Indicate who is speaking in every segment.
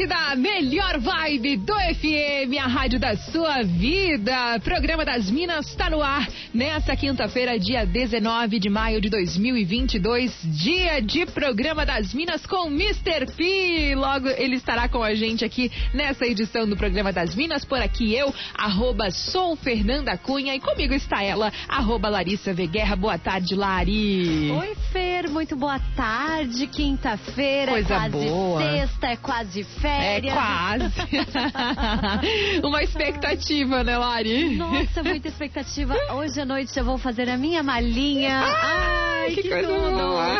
Speaker 1: Da melhor vibe do FM, a rádio da sua vida. Programa das Minas está no ar nessa quinta-feira, dia 19 de maio de 2022, dia de Programa das Minas com Mr. P. Logo ele estará com a gente aqui nessa edição do Programa das Minas. Por aqui eu, arroba sou Fernanda Cunha e comigo está ela, arroba Larissa Veguerra. Boa tarde, Lari.
Speaker 2: Oi, Fer, muito boa tarde. Quinta-feira, é quase boa. sexta, é quase férias.
Speaker 1: É quase. Uma expectativa, né, Lari?
Speaker 2: Nossa, muita expectativa. Hoje à noite eu vou fazer a minha malinha. Ai, que, que coisa tudo. boa.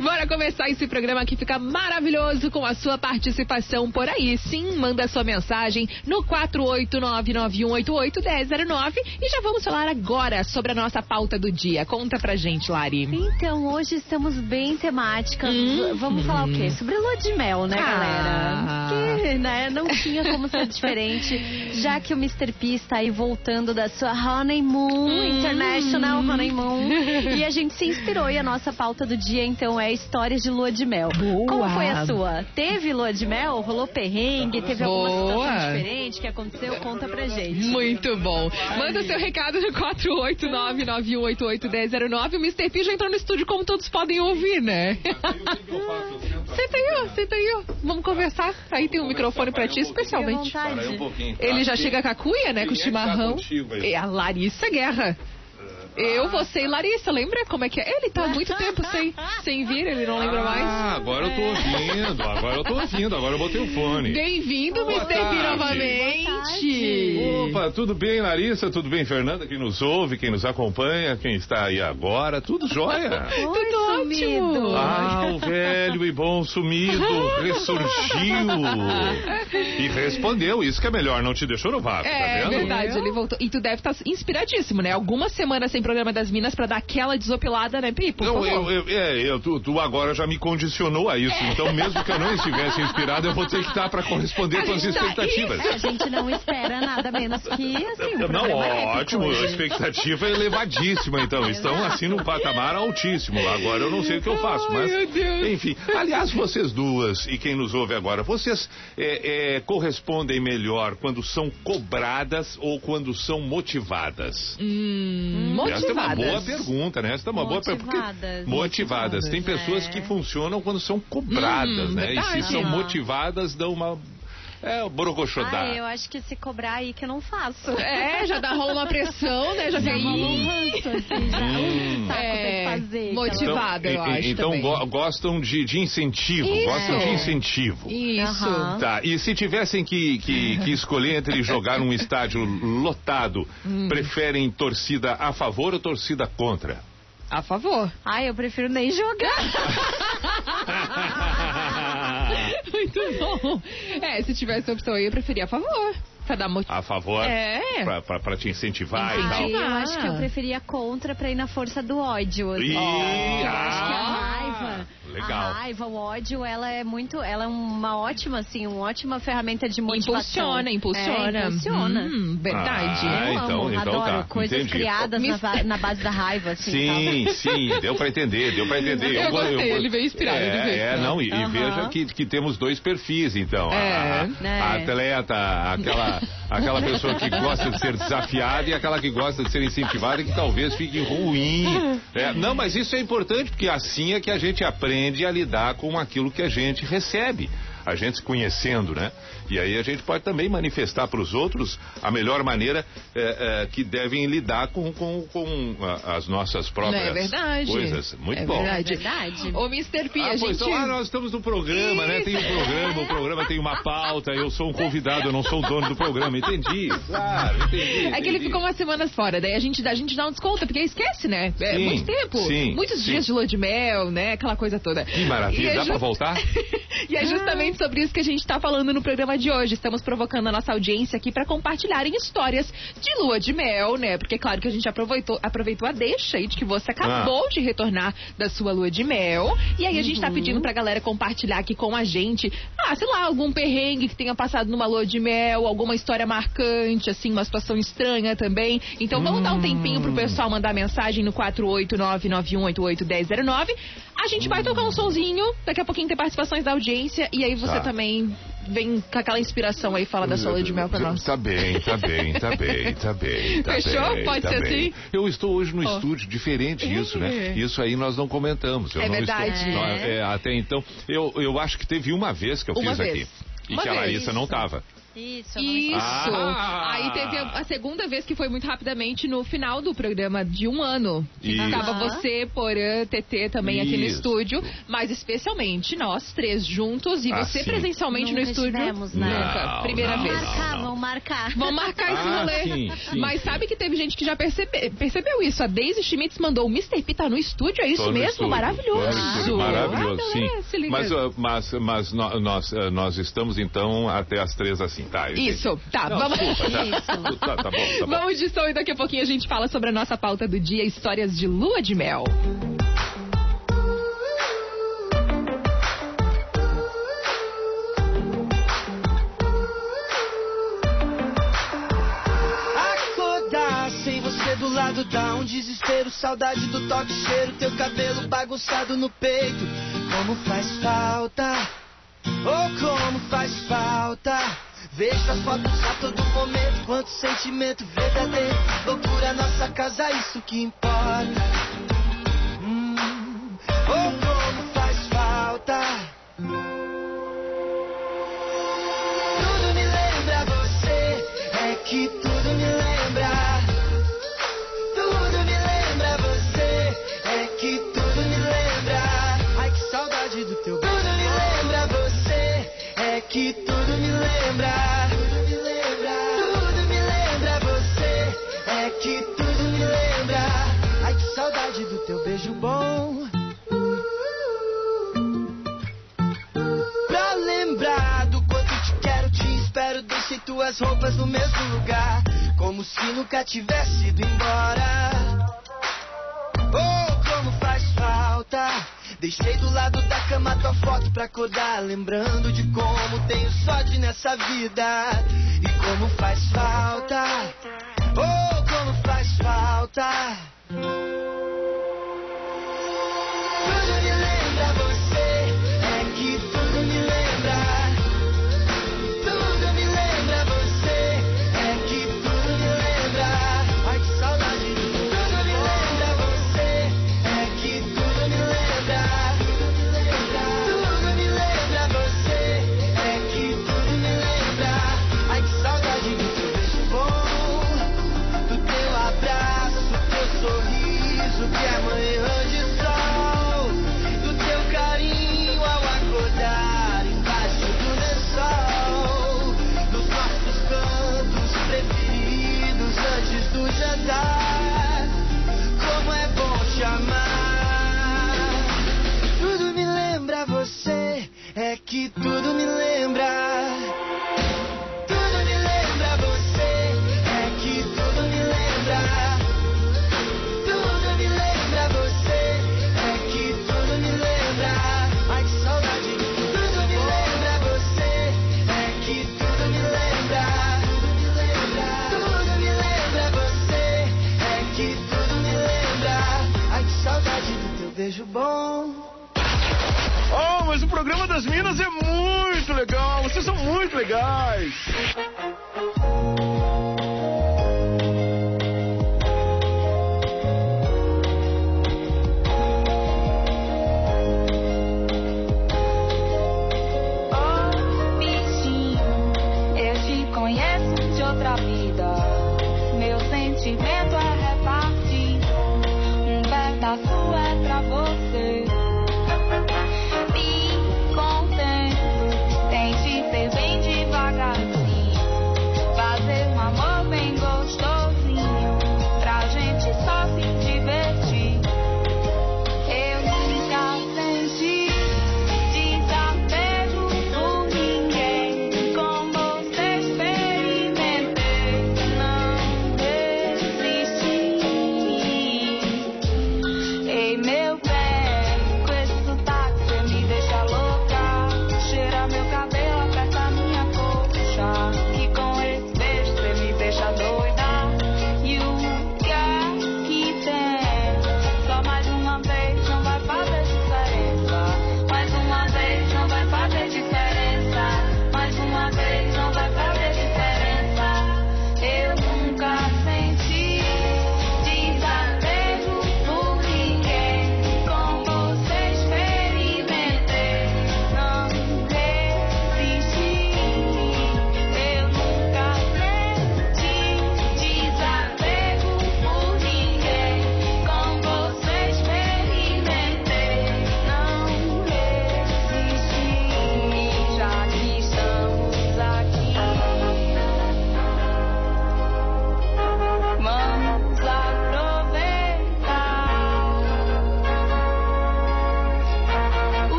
Speaker 1: Bora começar esse programa que fica maravilhoso com a sua participação por aí. Sim, manda sua mensagem no 48991881009 e já vamos falar agora sobre a nossa pauta do dia. Conta pra gente, Lari.
Speaker 2: Então, hoje estamos bem temáticas. Hum, vamos falar o quê? Sobre lua de mel, né, ah. galera? Que, né, não tinha como ser diferente, já que o Mr. P está aí voltando da sua honeymoon, hum. International Honeymoon. e a gente se inspirou e a nossa pauta do dia, então, é histórias de lua de mel. Boa. Como foi a sua? Teve lua de mel? Rolou perrengue? Teve Boa. alguma situação diferente que aconteceu? Conta pra gente.
Speaker 1: Muito bom. Manda seu recado no 489-9188-1009. O Mr. P já entrou no estúdio, como todos podem ouvir, né? Senta aí, ó. Senta aí, ó. Vamos conversar. Aí tem um microfone pra ti, especialmente. Ele já chega com a cuia, né? Com o chimarrão. É a Larissa Guerra. Eu, você e Larissa, lembra como é que é? Ele tá há muito tempo sem, sem vir, ele não lembra mais.
Speaker 3: Ah, agora eu tô ouvindo, agora eu tô ouvindo, agora eu botei o fone.
Speaker 1: Bem-vindo, Mr. P, novamente.
Speaker 3: Opa, tudo bem, Larissa? Tudo bem, Fernanda? Quem nos ouve, quem nos acompanha, quem está aí agora, tudo jóia.
Speaker 2: Oi, tudo ótimo.
Speaker 3: Ah, o velho e bom sumido ressurgiu e respondeu. Isso que é melhor, não te deixou no vácuo,
Speaker 1: é, tá vendo? É verdade, ele voltou. E tu deve estar inspiradíssimo, né? Algumas semanas sem programa das Minas pra dar aquela desopilada, né, Pipo?
Speaker 3: Não, eu, eu, é, eu, tu, tu, agora já me condicionou a isso. Então, mesmo que eu não estivesse inspirado, eu vou ter que estar pra corresponder às tuas expectativas.
Speaker 2: a gente não espera nada menos que assim. Um
Speaker 3: não, ótimo. A expectativa é elevadíssima, então. Estão assim num patamar altíssimo. Agora eu não sei o que eu faço, mas. Enfim. Aliás, vocês duas e quem nos ouve agora, vocês é, é, correspondem melhor quando são cobradas ou quando são motivadas?
Speaker 1: Hum, motivadas.
Speaker 3: Essa é uma boa pergunta, né? Essa é uma motivadas. boa pergunta. Motivadas. Tem pessoas é. que funcionam quando são cobradas, hum, né? Verdade. E se são motivadas, dão uma é, o borocochodá.
Speaker 2: Ah, eu acho que se cobrar aí que eu não faço.
Speaker 1: É, já dá rola uma pressão, né? Já
Speaker 2: vem um ranço, assim, já. Hum. Saco é, fazer.
Speaker 1: Motivada, então, eu acho
Speaker 3: Então go gostam de, de incentivo, Isso. gostam de incentivo.
Speaker 1: Isso. Uhum.
Speaker 3: Tá, e se tivessem que, que, que escolher entre jogar num estádio lotado, hum. preferem torcida a favor ou torcida contra?
Speaker 1: A favor.
Speaker 2: Ai, eu prefiro nem jogar.
Speaker 1: Muito bom. É, se tivesse opção aí, eu preferia a favor. Pra dar
Speaker 3: A favor?
Speaker 1: É.
Speaker 3: Pra, pra, pra te incentivar
Speaker 2: Entendi.
Speaker 3: e tal.
Speaker 2: Eu acho que eu preferia contra pra ir na força do ódio.
Speaker 3: Assim.
Speaker 2: Ih,
Speaker 3: oh,
Speaker 2: ah, acho que a raiva.
Speaker 3: Legal.
Speaker 2: A raiva, o ódio, ela é muito. Ela é uma ótima, assim, uma ótima ferramenta de motivação.
Speaker 1: Impulsiona, impulsiona.
Speaker 2: É, impulsiona.
Speaker 1: Hum, verdade.
Speaker 3: Ah,
Speaker 2: eu
Speaker 3: então,
Speaker 2: amo,
Speaker 3: então
Speaker 2: adoro
Speaker 3: tá.
Speaker 2: coisas
Speaker 3: Entendi.
Speaker 2: criadas na, na, base da raiva, assim.
Speaker 3: Sim, sim, deu pra entender, deu pra entender.
Speaker 1: Eu, eu gostei, eu, ele veio inspirado.
Speaker 3: É,
Speaker 1: veio
Speaker 3: é não, e, e veja que, que temos dois perfis, então.
Speaker 1: É,
Speaker 3: a,
Speaker 1: né?
Speaker 3: a atleta, aquela, aquela pessoa que gosta de ser desafiada e aquela que gosta de ser incentivada e que talvez fique ruim. É, não, mas isso é importante porque assim é que a gente aprende a lidar com aquilo que a gente recebe. A gente se conhecendo, né? E aí a gente pode também manifestar para os outros a melhor maneira é, é, que devem lidar com, com, com a, as nossas próprias
Speaker 1: Não é verdade.
Speaker 3: coisas. Muito
Speaker 1: é
Speaker 3: bom.
Speaker 1: Verdade.
Speaker 2: É verdade.
Speaker 1: Ô, Mr. P,
Speaker 3: Ah,
Speaker 1: a
Speaker 3: pois
Speaker 1: gente...
Speaker 3: então, ah, nós estamos no programa, né? Tem um programa, o programa tem uma pauta, eu sou um convidado, eu não sou o dono do programa, entendi. Claro, entendi.
Speaker 1: É que ele
Speaker 3: entendi.
Speaker 1: ficou umas semanas fora, daí a gente, a gente dá um desconto, porque esquece, né? É
Speaker 3: Sim,
Speaker 1: muito tempo.
Speaker 3: sim,
Speaker 1: Muitos
Speaker 3: sim.
Speaker 1: dias de lua de mel, né? Aquela coisa toda.
Speaker 3: Que maravilha,
Speaker 1: E é
Speaker 3: dá
Speaker 1: ju-
Speaker 3: pra voltar?
Speaker 1: e é justamente sobre isso que a gente está falando no programa de hoje. Estamos provocando a nossa audiência aqui para compartilharem histórias de lua de mel, né? Porque claro que a gente aproveitou, aproveitou a deixa aí de que você acabou de retornar da sua lua de mel. E aí a gente tá pedindo pra galera compartilhar aqui com a gente, ah, sei lá, algum perrengue que tenha passado numa lua de mel, alguma história marcante, assim, uma situação estranha também. Então vamos dar um tempinho pro pessoal mandar mensagem no 48991881009. A gente vai tocar um sonzinho, daqui a pouquinho tem participações da audiência e aí você
Speaker 3: Tá.
Speaker 1: também vem com aquela inspiração aí, fala da sua lua de mel pra nós.
Speaker 3: Tá bem, tá bem, tá bem, tá bem. Tá
Speaker 1: Fechou?
Speaker 3: bem,
Speaker 1: Pode
Speaker 3: tá
Speaker 1: ser
Speaker 3: bem.
Speaker 1: assim?
Speaker 3: Eu estou hoje no
Speaker 1: Ó.
Speaker 3: estúdio, diferente isso, né?
Speaker 1: É.
Speaker 3: Isso aí nós não comentamos. Eu
Speaker 1: É
Speaker 3: não
Speaker 1: verdade.
Speaker 3: Estou, Nó- é, até então, eu, eu acho que teve uma vez que eu
Speaker 1: Uma
Speaker 3: fiz
Speaker 1: vez.
Speaker 3: aqui. E
Speaker 1: Uma
Speaker 3: que a
Speaker 1: vez.
Speaker 3: Larissa não tava.
Speaker 2: Isso, não
Speaker 1: Isso.
Speaker 3: Ah.
Speaker 1: Aí teve a, a segunda vez que foi muito rapidamente no final do programa de um ano. Que
Speaker 3: Isso.
Speaker 1: Estava você, Porã, TT também aqui no
Speaker 3: Isso.
Speaker 1: estúdio, mas especialmente nós três juntos e
Speaker 3: Ah,
Speaker 1: você
Speaker 3: sim.
Speaker 1: presencialmente
Speaker 2: Nunca
Speaker 1: no estúdio.
Speaker 2: estivemos, né?
Speaker 1: Nunca.
Speaker 3: Não,
Speaker 1: Primeira
Speaker 3: não,
Speaker 2: Vamos
Speaker 1: vez.
Speaker 2: marcar,
Speaker 3: não.
Speaker 2: vamos marcar.
Speaker 1: Vamos marcar esse
Speaker 3: Ah,
Speaker 1: rolê.
Speaker 3: sim, sim,
Speaker 1: Mas sabe que teve gente que já percebe- percebeu isso. A Daisy Schmitz mandou o Mr. P tá no estúdio, é isso
Speaker 3: Tô
Speaker 1: mesmo?
Speaker 3: estúdio,
Speaker 1: Maravilhoso.
Speaker 3: estúdio, Maravilhoso,
Speaker 1: Ah,
Speaker 3: sim. Mas, ah, mas, mas nó- nós, ah, nós estamos então até as três assim, tá? eu entendi.
Speaker 1: Isso, tá,
Speaker 3: Não,
Speaker 1: vamos.
Speaker 3: desculpa, tá,
Speaker 2: Isso.
Speaker 3: tá, tá bom, tá bom.
Speaker 1: Vamos de som e daqui a pouquinho a gente fala sobre a nossa pauta do dia, histórias de lua de mel.
Speaker 4: Acordar sem você do lado dá um desespero, saudade do toque, cheiro, teu cabelo bagunçado no peito. Como faz falta, oh como faz falta. Vejo as fotos a todo momento, quanto sentimento verdadeiro. Loucura, nossa casa, isso que importa. Hum, oh Tuas roupas no mesmo lugar, como se nunca tivesse ido embora. Oh, como faz falta. Deixei do lado da cama tua foto pra acordar, lembrando de como tenho sorte nessa vida. E como faz falta. Oh, como faz falta.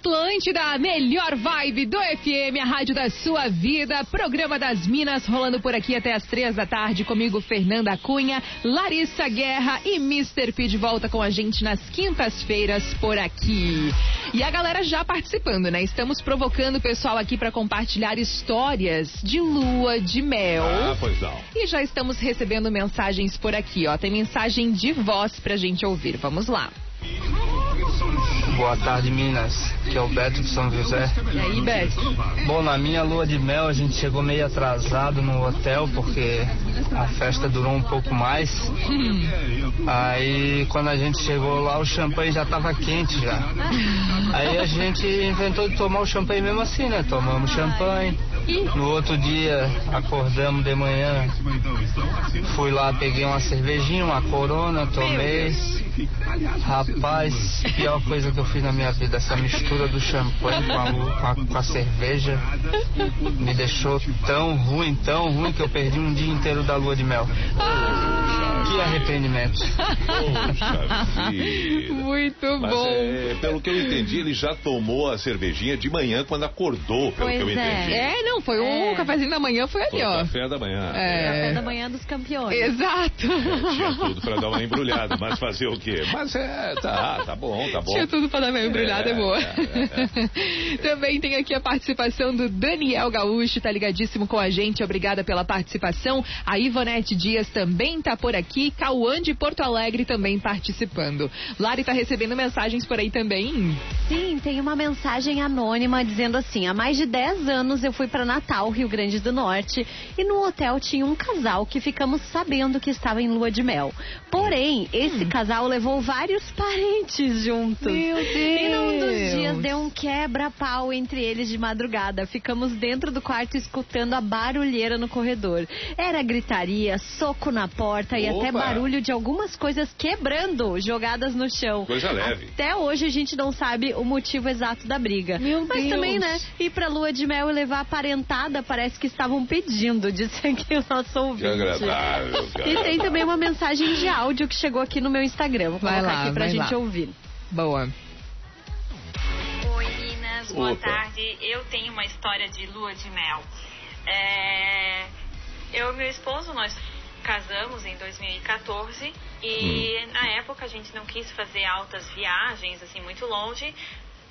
Speaker 1: Atlântida, a melhor vibe do FM, a rádio da sua vida. Programa das Minas rolando por aqui até as três da tarde. Comigo, Fernanda Cunha, Larissa Guerra e Mr. P de volta com a gente nas quintas-feiras por aqui. E a galera já participando, né? Estamos provocando o pessoal aqui para compartilhar histórias de lua de mel.
Speaker 3: Ah, pois não.
Speaker 1: E já estamos recebendo mensagens por aqui, ó. Tem mensagem de voz pra gente ouvir. Vamos lá.
Speaker 5: Boa tarde, Minas. Que é o Beto de São José.
Speaker 1: E aí, Beto?
Speaker 5: Bom, na minha lua de mel a gente chegou meio atrasado no hotel porque a festa durou um pouco mais. Aí quando a gente chegou lá o champanhe já tava quente já. Aí a gente inventou de tomar o champanhe mesmo assim, né? Tomamos champanhe. No outro dia acordamos de manhã, fui lá, peguei uma cervejinha, uma corona, tomei. Rapaz, pior coisa que eu fiz na minha vida, essa mistura do champanhe com a, com a- com a cerveja me deixou tão ruim, tão ruim que eu perdi um dia inteiro da lua de mel. Que arrependimento.
Speaker 1: Muito
Speaker 3: Mas,
Speaker 1: bom.
Speaker 3: é, pelo que eu entendi, ele já tomou a cervejinha de manhã quando acordou, pelo
Speaker 2: Pois
Speaker 3: que eu
Speaker 2: é.
Speaker 3: entendi.
Speaker 1: É, não, foi um
Speaker 2: É.
Speaker 1: cafezinho da manhã, foi ali,
Speaker 3: Foi
Speaker 1: ó.
Speaker 3: café da manhã.
Speaker 2: Café
Speaker 1: É.
Speaker 2: da manhã dos campeões.
Speaker 1: Exato.
Speaker 3: Tinha tudo pra dar uma embrulhada, mas fazer o quê? Mas é, tá, tá bom, tá bom.
Speaker 1: Tinha tudo para dar uma embrulhada, é,
Speaker 3: É,
Speaker 1: boa.
Speaker 3: é,
Speaker 1: Também tem aqui a participação do Daniel Gaúcho, tá ligadíssimo com a gente. Obrigada pela participação. A Ivonete Dias também tá por aqui. Cauã de Porto Alegre também participando. Lari tá recebendo mensagens por aí também.
Speaker 2: Sim, tem uma mensagem anônima dizendo assim: há mais de 10 anos eu fui para Natal, Rio Grande do Norte, e no hotel tinha um casal que ficamos sabendo que estava em lua de mel. Porém, esse casal levou vários parentes juntos.
Speaker 1: Hum. Meu
Speaker 2: E num dos
Speaker 1: Deus.
Speaker 2: dias deu um quebra-pau entre eles de madrugada. Ficamos dentro do quarto escutando a barulheira no corredor. Era gritaria, soco na porta e até barulho de algumas coisas quebrando, jogadas no chão.
Speaker 3: Coisa leve.
Speaker 2: Até hoje a gente não sabe o motivo exato da briga.
Speaker 1: Meu
Speaker 2: Mas
Speaker 1: Deus.
Speaker 2: também, né, ir pra lua de mel e levar a parece que estavam pedindo, disse aqui o nosso
Speaker 3: Que
Speaker 2: ouvinte.
Speaker 3: agradável, cara.
Speaker 2: E tem também uma mensagem de áudio que chegou aqui no meu Instagram. Vou
Speaker 1: Vai
Speaker 2: colocar
Speaker 1: lá,
Speaker 2: aqui pra
Speaker 1: vai
Speaker 2: gente
Speaker 1: lá.
Speaker 2: ouvir.
Speaker 1: Boa.
Speaker 6: Oi, meninas, boa
Speaker 3: Opa.
Speaker 6: tarde. Eu tenho uma história de lua de mel. É, Eu e meu esposo, nós casamos em 2014 e na época a gente não quis fazer altas viagens, assim, muito longe.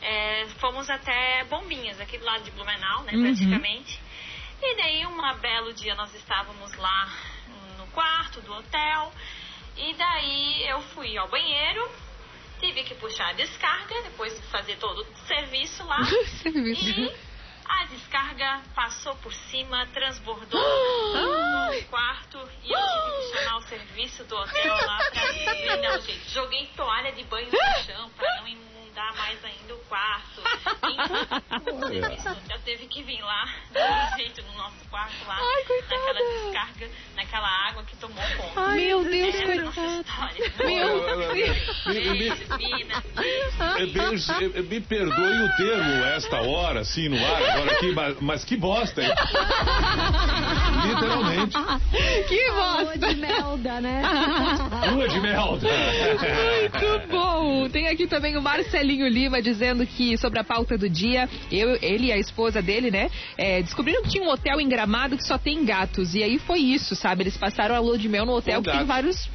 Speaker 6: É, fomos até Bombinhas, aqui do lado de Blumenau, né,
Speaker 1: Uhum.
Speaker 6: praticamente. E daí, um belo dia, nós estávamos lá no quarto do hotel. E daí eu fui ao banheiro, tive que puxar a descarga, depois de fazer todo o serviço lá. E a descarga passou por cima, transbordou no quarto e eu tive que chamar o serviço do hotel lá pra um jeito. Joguei toalha de banho no chão pra não inundar mais ainda o quarto. Do hotel teve que vir lá, dar um jeito no nosso quarto lá,
Speaker 1: Ai,
Speaker 6: naquela descarga, naquela água que tomou conta.
Speaker 1: Meu Deus,
Speaker 6: Essa é
Speaker 1: coitada.
Speaker 6: história.
Speaker 1: Meu
Speaker 3: Me. É é- me perdoe o termo esta hora, assim, no ar, agora aqui, mas, mas que bosta, hein? Literalmente.
Speaker 1: Que
Speaker 2: Lua
Speaker 1: bosta.
Speaker 2: de melda, né?
Speaker 3: Lua de mel.
Speaker 1: Muito bom! Tem aqui também o Marcelinho Lima dizendo que sobre a pauta do dia, eu, ele e a esposa dele, né, é, descobriram que tinha um hotel em Gramado que só tem gatos. E aí foi isso, sabe? Eles passaram a lua de mel no hotel que tem vários,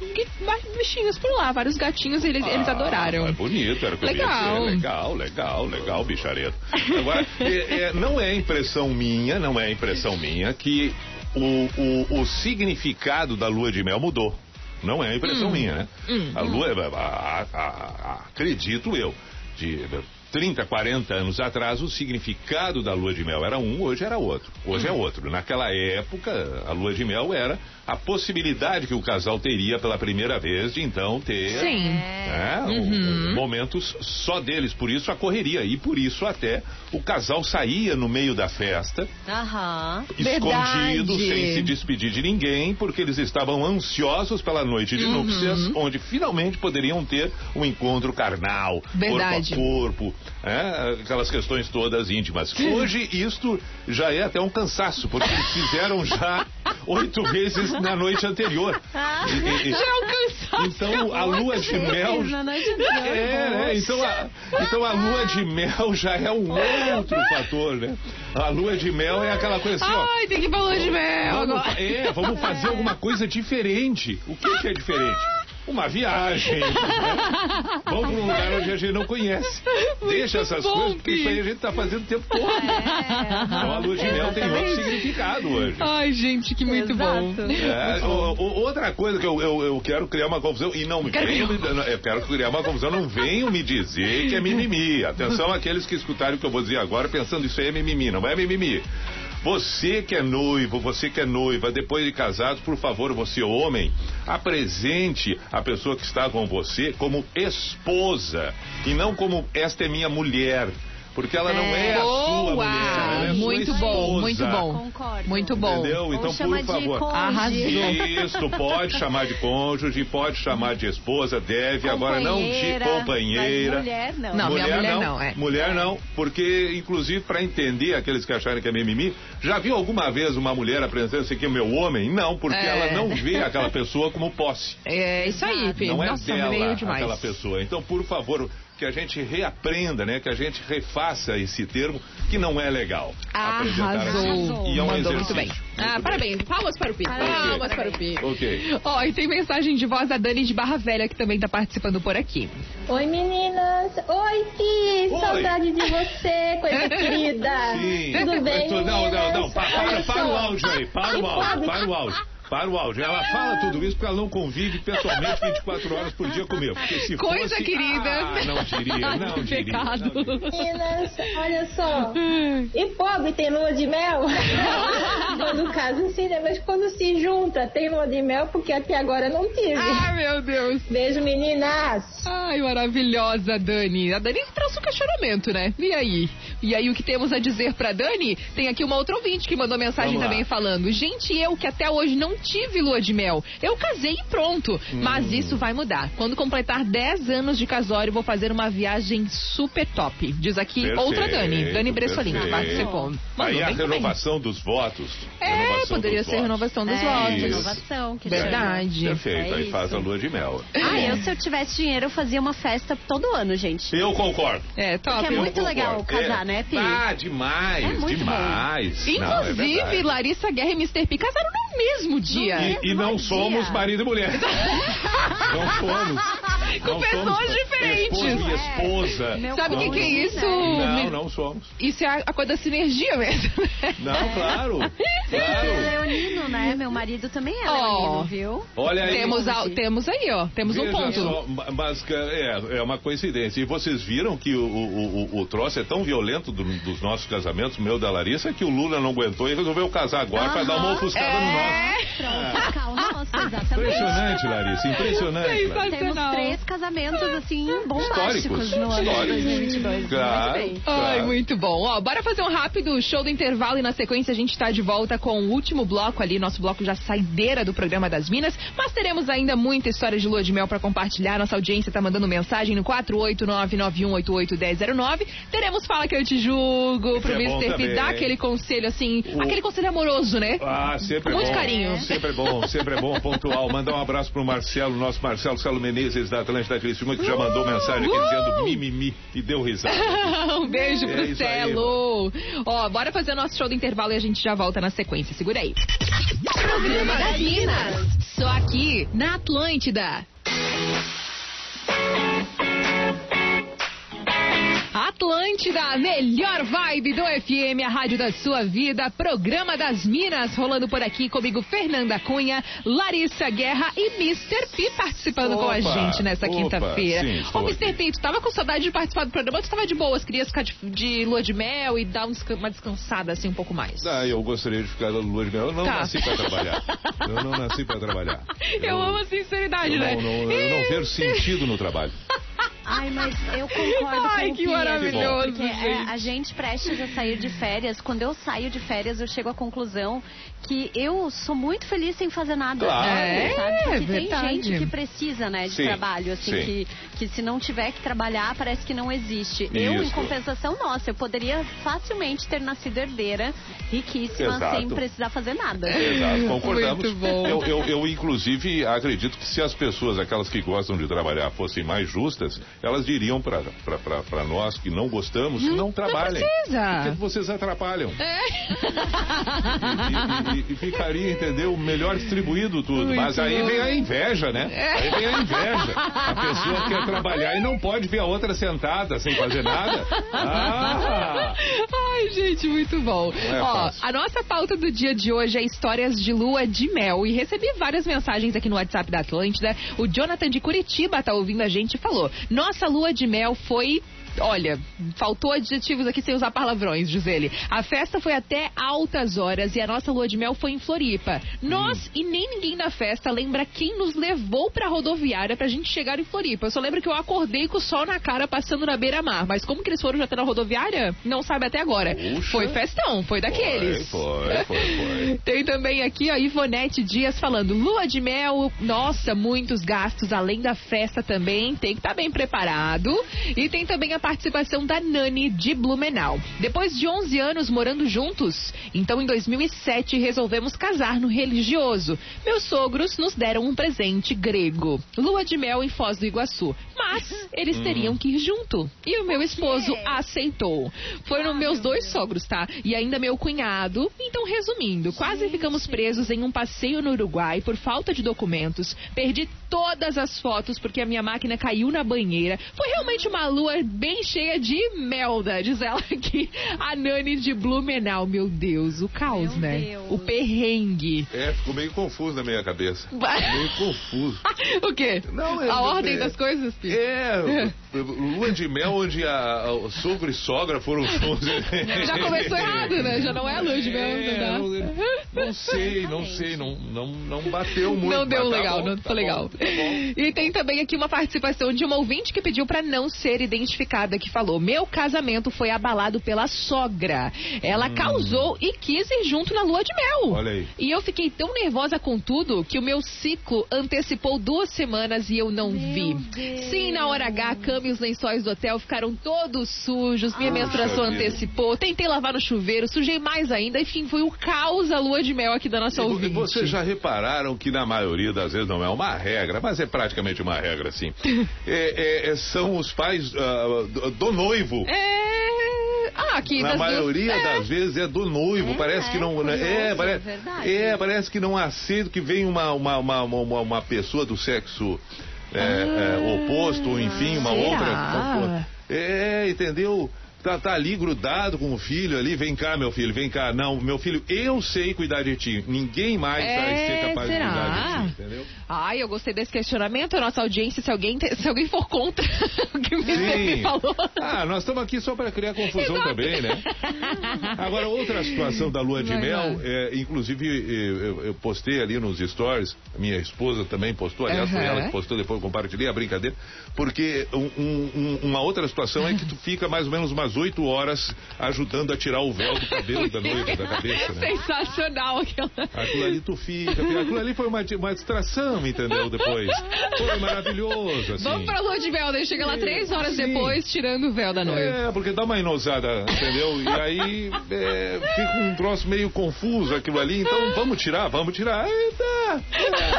Speaker 1: bichinhos por lá, vários gatinhos eles, eles adoraram.
Speaker 3: É bonito, era o que
Speaker 1: Legal.
Speaker 3: eu ia dizer. Legal, legal, legal, bichareta. Agora, é- é, não é impressão minha, não é impressão minha que o, o, o significado da lua de mel mudou. Não é impressão minha, né?
Speaker 1: Hum.
Speaker 3: A lua, a- a- a- acredito eu, de 30, 40 anos atrás, o significado da lua de mel era um, hoje era outro. Hoje é outro. Naquela época, a lua de mel era a possibilidade que o casal teria pela primeira vez de então ter
Speaker 1: Sim.
Speaker 3: né, um-
Speaker 1: Uhum.
Speaker 3: um- momentos só deles, por isso a correria. E por isso até o casal saía no meio da festa,
Speaker 2: Aham.
Speaker 3: escondido,
Speaker 1: Verdade.
Speaker 3: sem se despedir de ninguém, porque eles estavam ansiosos pela noite de
Speaker 1: Uhum.
Speaker 3: núpcias, onde finalmente poderiam ter um encontro carnal,
Speaker 1: Verdade.
Speaker 3: corpo a corpo, é, aquelas questões todas íntimas. Hoje isto já é até um cansaço, porque eles fizeram já oito vezes na noite anterior. E- e- e-
Speaker 1: Já alcançou.
Speaker 3: então a lua de mel.
Speaker 2: Na noite anterior,
Speaker 3: É, né? Então a, então a lua de mel já é um outro fator, né? A lua de mel é aquela coisa assim, ó.
Speaker 1: Ai, tem que ir pra lua de mel
Speaker 3: Vamos, é, vamos fazer alguma coisa diferente. O que, que é diferente? Uma viagem. né? Vamos para um lugar onde a gente não conhece. Deixa essas
Speaker 1: bom,
Speaker 3: coisas, porque isso aí a gente tá fazendo o tempo todo.
Speaker 2: É.
Speaker 3: Então a lua de mel tem outro significado hoje.
Speaker 1: Ai, gente, que muito bom.
Speaker 2: Exato.
Speaker 3: É, o- o- outra coisa que eu, eu, eu quero criar uma confusão, e não venham me, eu quero criar uma confusão, não venham me dizer que é mimimi. Atenção àqueles que escutarem o que eu vou dizer agora pensando isso aí é mimimi, não é mimimi. Você que é noivo, você que é noiva, depois de casados, por favor, você homem, apresente a pessoa que está com você como esposa e não como esta é minha mulher. Porque ela não é a sua mulher, ela é a sua
Speaker 1: Muito bom, muito bom.
Speaker 2: Concordo.
Speaker 1: Muito bom.
Speaker 3: Entendeu? Então, por favor.
Speaker 1: Arrasou.
Speaker 3: Isso, pode chamar de cônjuge, pode chamar de esposa, deve, agora não de
Speaker 2: Companheira, mulher não.
Speaker 1: Não, minha mulher não, é.
Speaker 3: Mulher não, porque inclusive para entender aqueles que acharem que é mimimi, já viu alguma vez uma mulher apresentando isso aqui é meu homem? Não, porque
Speaker 1: É.
Speaker 3: ela não vê aquela pessoa como posse.
Speaker 1: É isso aí, Pi.
Speaker 3: Não é
Speaker 1: Nossa,
Speaker 3: dela aquela pessoa. Então, por favor, que a gente reaprenda, né? Que a gente refaça esse termo que não é legal. Apresentar assim.
Speaker 1: Arrasou.
Speaker 3: E é um
Speaker 1: Mandou
Speaker 3: exercício.
Speaker 1: muito bem. Ah,
Speaker 3: Muito
Speaker 1: parabéns. Palmas para o Pi.
Speaker 2: Parabéns.
Speaker 1: Palmas para o Pi.
Speaker 3: Ok.
Speaker 1: Ó, e tem mensagem de voz da Dani de Barra Velha que também tá participando por aqui.
Speaker 7: Oi meninas! Oi Pi!
Speaker 3: Oi.
Speaker 7: Saudade de você, coisa querida!
Speaker 3: Sim.
Speaker 7: Tudo bem,
Speaker 3: Não, não, não. Para,
Speaker 7: Olha
Speaker 3: para o áudio aí. Para o áudio, para o áudio. Para o áudio. Ela fala tudo isso porque ela não convive pessoalmente 24 horas por dia comigo. Porque se
Speaker 1: Coisa
Speaker 3: fosse,
Speaker 1: querida.
Speaker 3: Ah, não diria, não diria.
Speaker 1: Pecado.
Speaker 7: Meninas, olha só. E pobre tem lua de mel? no caso, sim, né? Mas quando se junta, tem lua de mel, porque até agora não tive.
Speaker 1: Ah, meu Deus.
Speaker 7: Beijo, meninas.
Speaker 1: Ai, maravilhosa, Dani. A Dani trouxe um questionamento, né? E aí? E aí, o que temos a dizer pra Dani? Tem aqui uma outra ouvinte que mandou mensagem
Speaker 3: Vamos lá.
Speaker 1: também falando: Gente, eu que até hoje não tive lua de mel. Eu casei e pronto.
Speaker 3: Hum.
Speaker 1: Mas isso vai mudar. Quando completar 10 anos de casório, vou fazer uma viagem super top. Diz aqui
Speaker 3: Perfeito,
Speaker 1: outra Dani, Dani Bressolini, que participou. Mandou
Speaker 3: Aí a
Speaker 1: bem
Speaker 3: renovação dos votos.
Speaker 1: É,
Speaker 3: Renovação
Speaker 1: poderia ser
Speaker 3: votos.
Speaker 1: renovação dos
Speaker 2: É,
Speaker 1: votos.
Speaker 2: renovação, que
Speaker 1: Verdade.
Speaker 3: Perfeito,
Speaker 2: É
Speaker 3: aí faz a lua de mel.
Speaker 2: Ah, eu se eu tivesse dinheiro, eu fazia uma festa todo ano, gente.
Speaker 3: Eu concordo.
Speaker 1: É, top.
Speaker 2: Porque é
Speaker 3: Eu
Speaker 2: muito
Speaker 3: concordo.
Speaker 2: legal casar,
Speaker 3: É.
Speaker 2: né, Pi?
Speaker 3: Ah, demais,
Speaker 2: É muito
Speaker 3: demais. Não, é
Speaker 1: Inclusive,
Speaker 3: verdade.
Speaker 1: Larissa Guerra e Mr. P casaram no mesmo dia.
Speaker 3: E, e não somos marido e mulher. não somos.
Speaker 1: Com
Speaker 3: Não
Speaker 1: pessoas
Speaker 3: somos
Speaker 1: diferentes.
Speaker 3: Esposa e esposa.
Speaker 2: Meu
Speaker 1: Sabe o que, que é isso?
Speaker 3: Não,
Speaker 1: Me-
Speaker 3: não somos.
Speaker 1: Isso é a, a coisa da sinergia mesmo.
Speaker 3: Não, claro.
Speaker 2: Ele é
Speaker 3: Claro.
Speaker 2: leonino, né? Meu marido também é
Speaker 1: Ó.
Speaker 2: leonino, viu?
Speaker 3: Olha aí.
Speaker 1: temos, a- temos aí, ó. Temos um
Speaker 3: Veja
Speaker 1: ponto.
Speaker 3: só, ma- mas é, é uma coincidência. E vocês viram que o, o, o, o troço é tão violento do- dos nossos casamentos, meu e da Larissa, que o Lula não aguentou e resolveu casar agora para dar uma ofuscada no nosso.
Speaker 2: Pronto, ficar o nosso, exatamente.
Speaker 3: Impressionante, Larissa, impressionante. Larissa.
Speaker 2: Temos três casamentos, assim, bombásticos
Speaker 3: Históricos.
Speaker 2: no ano de
Speaker 3: Históricos.
Speaker 2: 2022.
Speaker 3: Claro.
Speaker 2: Muito bem.
Speaker 1: Ai,
Speaker 3: Claro.
Speaker 1: muito bom. Ó, bora fazer um rápido show do intervalo e na sequência a gente tá de volta com o último bloco ali, nosso bloco já saideira do programa das Minas, mas teremos ainda muita história de lua de mel pra compartilhar. Nossa audiência tá mandando mensagem no 48991881009. Teremos Fala que eu te julgo pro
Speaker 3: é
Speaker 1: Mr. P dar aquele conselho assim,
Speaker 3: O-
Speaker 1: aquele conselho amoroso, né?
Speaker 3: Ah, sempre
Speaker 1: Com
Speaker 3: é
Speaker 1: muito
Speaker 3: bom.
Speaker 1: carinho.
Speaker 3: Sempre é bom, sempre é bom, pontual. Mandar um abraço pro Marcelo, nosso Marcelo Celo Menezes da Atlântida Criciúma, que já mandou mensagem aqui dizendo mimimi e deu risada.
Speaker 1: um beijo
Speaker 3: É
Speaker 1: pro
Speaker 3: aí,
Speaker 1: Celo. Ó, bora fazer o nosso show do intervalo e a gente já volta na sequência. Segura aí. Programa das Minas. Só aqui na Atlântida. Atlântida, a melhor vibe do FM, a rádio da sua vida, programa das Minas, rolando por aqui comigo Fernanda Cunha, Larissa Guerra e Mr. P participando com a
Speaker 3: Opa,
Speaker 1: gente nessa
Speaker 3: opa,
Speaker 1: quinta-feira. Ô, Mr. P, tu tava com saudade de participar do programa tu tava de boas? Querias ficar de, de lua de mel e dar um uma descansada assim um pouco mais?
Speaker 3: Ah, eu gostaria de ficar dando lua de mel. Eu não
Speaker 1: Tá.
Speaker 3: nasci pra trabalhar. Eu não nasci pra trabalhar.
Speaker 1: Eu amo a sinceridade,
Speaker 3: Eu
Speaker 1: né?
Speaker 3: não, não- eu não vejo sentido no trabalho.
Speaker 2: Ai, mas eu concordo
Speaker 1: Ai,
Speaker 2: com o
Speaker 1: que maravilhoso,
Speaker 2: Porque é,
Speaker 1: gente.
Speaker 2: a gente prestes a sair de férias. Quando eu saio de férias, eu chego à conclusão que eu sou muito feliz sem fazer nada.
Speaker 3: Claro.
Speaker 1: É,
Speaker 2: sabe? Porque
Speaker 1: verdade.
Speaker 2: tem gente que precisa, né, de
Speaker 3: Sim,
Speaker 2: trabalho, assim,
Speaker 3: sim.
Speaker 2: que, que se não tiver que trabalhar, parece que não existe. Eu, em
Speaker 3: Isso.
Speaker 2: compensação, nossa, eu poderia facilmente ter nascido herdeira, riquíssima,
Speaker 3: Exato.
Speaker 2: sem precisar fazer nada.
Speaker 3: Exato, concordamos.
Speaker 1: Muito bom.
Speaker 3: Eu, eu, eu, inclusive, acredito que se as pessoas, aquelas que gostam de trabalhar, fossem mais justas, elas diriam para nós que não gostamos, que não trabalhem.
Speaker 1: precisa.
Speaker 3: Porque vocês atrapalham.
Speaker 1: É.
Speaker 3: E, e- e ficaria, entendeu? Melhor distribuído tudo.
Speaker 1: Muito
Speaker 3: Mas aí
Speaker 1: bom.
Speaker 3: vem a inveja, né?
Speaker 1: É.
Speaker 3: Aí vem a inveja. A pessoa quer trabalhar e não pode ver a outra sentada sem fazer nada. Ah!
Speaker 1: Ai, gente, muito bom.
Speaker 3: Não é
Speaker 1: Ó,
Speaker 3: fácil.
Speaker 1: a nossa pauta do dia de hoje é histórias de lua de mel. E recebi várias mensagens aqui no WhatsApp da Atlântida. O Jonathan de Curitiba tá ouvindo a gente e falou: Nossa lua de mel foi. Olha, faltou adjetivos aqui sem usar palavrões, diz ele. A festa foi até altas horas e a nossa lua de mel foi em Floripa. Nós e nem ninguém da festa lembra quem nos levou pra rodoviária pra gente chegar em Floripa. Eu só lembro que eu acordei com o sol na cara passando na beira-mar. Mas como que eles foram já até na rodoviária? Não sabe até agora.
Speaker 3: Puxa.
Speaker 1: Foi festão, foi daqueles.
Speaker 3: Foi, foi, foi, foi.
Speaker 1: Tem também aqui a Ivonete Dias falando: lua de mel, nossa, muitos gastos além da festa também. Tem que estar bem preparado. E tem também a participação da Nani de Blumenau. Depois de 11 anos morando juntos, então em 2007 resolvemos casar no religioso. Meus sogros nos deram um presente grego: lua de mel em Foz do Iguaçu. Mas eles teriam que ir junto. E o meu esposo aceitou. Foram meus dois sogros, tá? E ainda meu cunhado. Então, resumindo, quase ficamos presos em um passeio no Uruguai por falta de documentos. Perdi todas as fotos porque a minha máquina caiu na banheira. Foi realmente uma lua bem bem cheia de melda, diz ela aqui, a Nani de Blumenau. Meu Deus, o caos, né?
Speaker 2: Deus.
Speaker 1: O perrengue.
Speaker 3: É, ficou meio confuso na minha cabeça. Meio confuso.
Speaker 1: o quê?
Speaker 3: Não, é-
Speaker 1: a ordem
Speaker 3: é-
Speaker 1: das coisas? Pi?
Speaker 3: É, lua de mel onde a, a- sogro e sogra foram juntos.
Speaker 1: Já começou errado, né? Já não é a lua de mel,
Speaker 3: É,
Speaker 1: não
Speaker 3: não, não sei, não sei, não, não, não bateu muito.
Speaker 1: Não deu
Speaker 3: tá
Speaker 1: legal,
Speaker 3: bom,
Speaker 1: não
Speaker 3: tá
Speaker 1: ficou
Speaker 3: bom,
Speaker 1: legal.
Speaker 3: tá bom.
Speaker 1: E tem também aqui uma participação de uma ouvinte que pediu pra não ser identificada, que falou: Meu casamento foi abalado pela sogra. Ela causou e quis ir junto na lua de mel.
Speaker 3: Hum. Olha aí.
Speaker 1: E eu fiquei tão nervosa com tudo que o meu ciclo antecipou duas semanas e eu não vi. Sim, na hora H, a cama e os lençóis do hotel ficaram todos sujos, minha
Speaker 3: Puxa
Speaker 1: menstruação antecipou, tentei lavar no chuveiro, sujei mais ainda, enfim, foi o caos a lua de mel aqui da nossa
Speaker 3: E
Speaker 1: ouvinte.
Speaker 3: vocês já repararam que na maioria das vezes não é uma regra, mas é praticamente uma regra, sim. É, é, é, são os pais ah, do, do noivo.
Speaker 1: É. Ah, aqui
Speaker 3: Na
Speaker 1: das duas-
Speaker 3: maioria
Speaker 1: é.
Speaker 3: das vezes é do noivo, parece que não.
Speaker 2: curioso,
Speaker 3: é, pare-
Speaker 2: verdade.
Speaker 3: é, parece que não aceita que vem uma, uma, uma, uma, uma pessoa do sexo é, é, oposto, ou enfim, uma
Speaker 1: será?
Speaker 3: outra. É, entendeu? Tá, tá ali grudado com o filho ali, vem cá, meu filho, vem cá. Não, meu filho, eu sei cuidar de ti. Ninguém mais vai
Speaker 1: É,
Speaker 3: ser capaz
Speaker 1: será?
Speaker 3: de cuidar de ti, entendeu?
Speaker 1: Ai, eu gostei desse questionamento. A nossa audiência, se alguém, se alguém for contra o que o
Speaker 3: Sim.
Speaker 1: Mr. falou.
Speaker 3: Ah, nós estamos aqui só para criar confusão
Speaker 1: Exato.
Speaker 3: também, né? Agora, outra situação da lua de
Speaker 1: Vai
Speaker 3: mel, é, inclusive eu, eu- eu postei ali nos stories, minha esposa também postou, aliás, foi
Speaker 1: Aham.
Speaker 3: ela que postou, depois eu compartilhei a brincadeira, porque um- um- uma outra situação é que tu fica mais ou menos umas oito horas ajudando a tirar o véu do cabelo da noiva, da cabeça, né?
Speaker 1: Sensacional aquela.
Speaker 3: Aquilo ali tu fica, aquilo ali foi uma, uma distração, entendeu? Depois. Foi maravilhoso, assim.
Speaker 1: Vamos pra lua de mel, daí chega lá três horas
Speaker 3: Sim.
Speaker 1: depois, tirando o véu da noiva.
Speaker 3: É, porque dá uma enosada, entendeu? E aí é, fica um troço meio confuso aquilo ali, então vamos tirar, vamos tirar. Eita!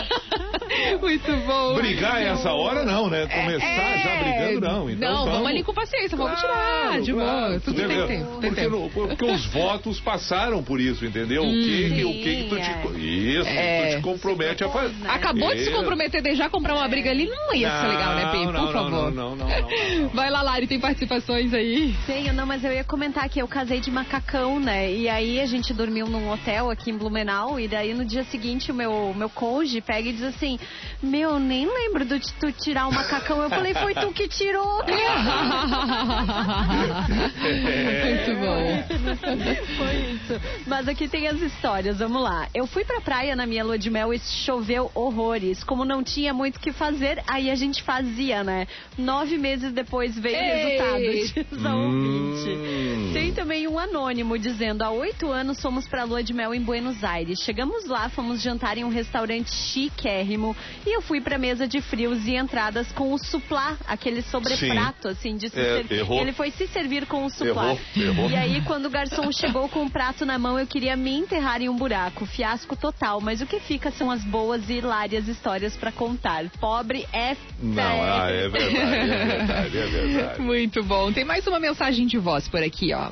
Speaker 1: Muito bom.
Speaker 3: Brigar essa hora não, né? Começar
Speaker 1: É.
Speaker 3: já brigando não. Então
Speaker 1: não, vamos,
Speaker 3: vamos
Speaker 1: ali com paciência, vamos
Speaker 3: Claro,
Speaker 1: tirar, de boa.
Speaker 3: Claro.
Speaker 1: Tudo tem
Speaker 3: Entendeu?
Speaker 1: tempo. Tem
Speaker 3: Porque,
Speaker 1: tempo.
Speaker 3: no- porque os votos passaram por isso, entendeu? o que, que- o que, que tu te. co- Isso,
Speaker 1: É.
Speaker 3: tu te compromete a fazer.
Speaker 1: Acabou de se
Speaker 3: É.
Speaker 1: comprometer de já comprar uma briga ali, não ia ser legal, né, Pi?
Speaker 3: Não,
Speaker 1: Por
Speaker 3: não,
Speaker 1: favor.
Speaker 3: não, não, não, não,
Speaker 1: Vai lá, Lari, tem participações aí.
Speaker 2: Tenho, não, mas eu ia comentar que eu casei de macacão, né? E aí a gente dormiu num hotel aqui em Blumenau. E daí no dia seguinte o meu, meu cônjuge pega e diz assim: Meu, nem lembro de tu tirar o macacão. Eu falei: Foi tu que tirou.
Speaker 1: Muito bom.
Speaker 2: Foi isso. Mas aqui tem as histórias, vamos lá. Eu fui pra praia na minha lua de mel e choveu horrores. Como não tinha muito o que fazer, aí a gente fazia, né? Nove meses depois veio o resultado, diz a ouvinte.
Speaker 3: Hum.
Speaker 2: Tem também um anônimo dizendo: há oito anos fomos pra lua de mel em Buenos Aires. Chegamos lá, fomos jantar em um restaurante chiquérrimo e eu fui pra mesa de frios e entradas com o suplá, aquele sobreprato, assim, de se
Speaker 3: É,
Speaker 2: servir.
Speaker 3: errou.
Speaker 2: Ele foi se servir com o suplá.
Speaker 3: Errou, errou.
Speaker 2: E aí, quando o garçom chegou com o prato na mão, eu queria me enterrar em um buraco. Fiasco total. Mas o que fica são as boas e hilárias histórias pra contar. Pobre é
Speaker 3: Não, ah, é verdade, é verdade, é verdade.
Speaker 1: Muito bom. Tem mais uma mensagem de voz por aqui, ó.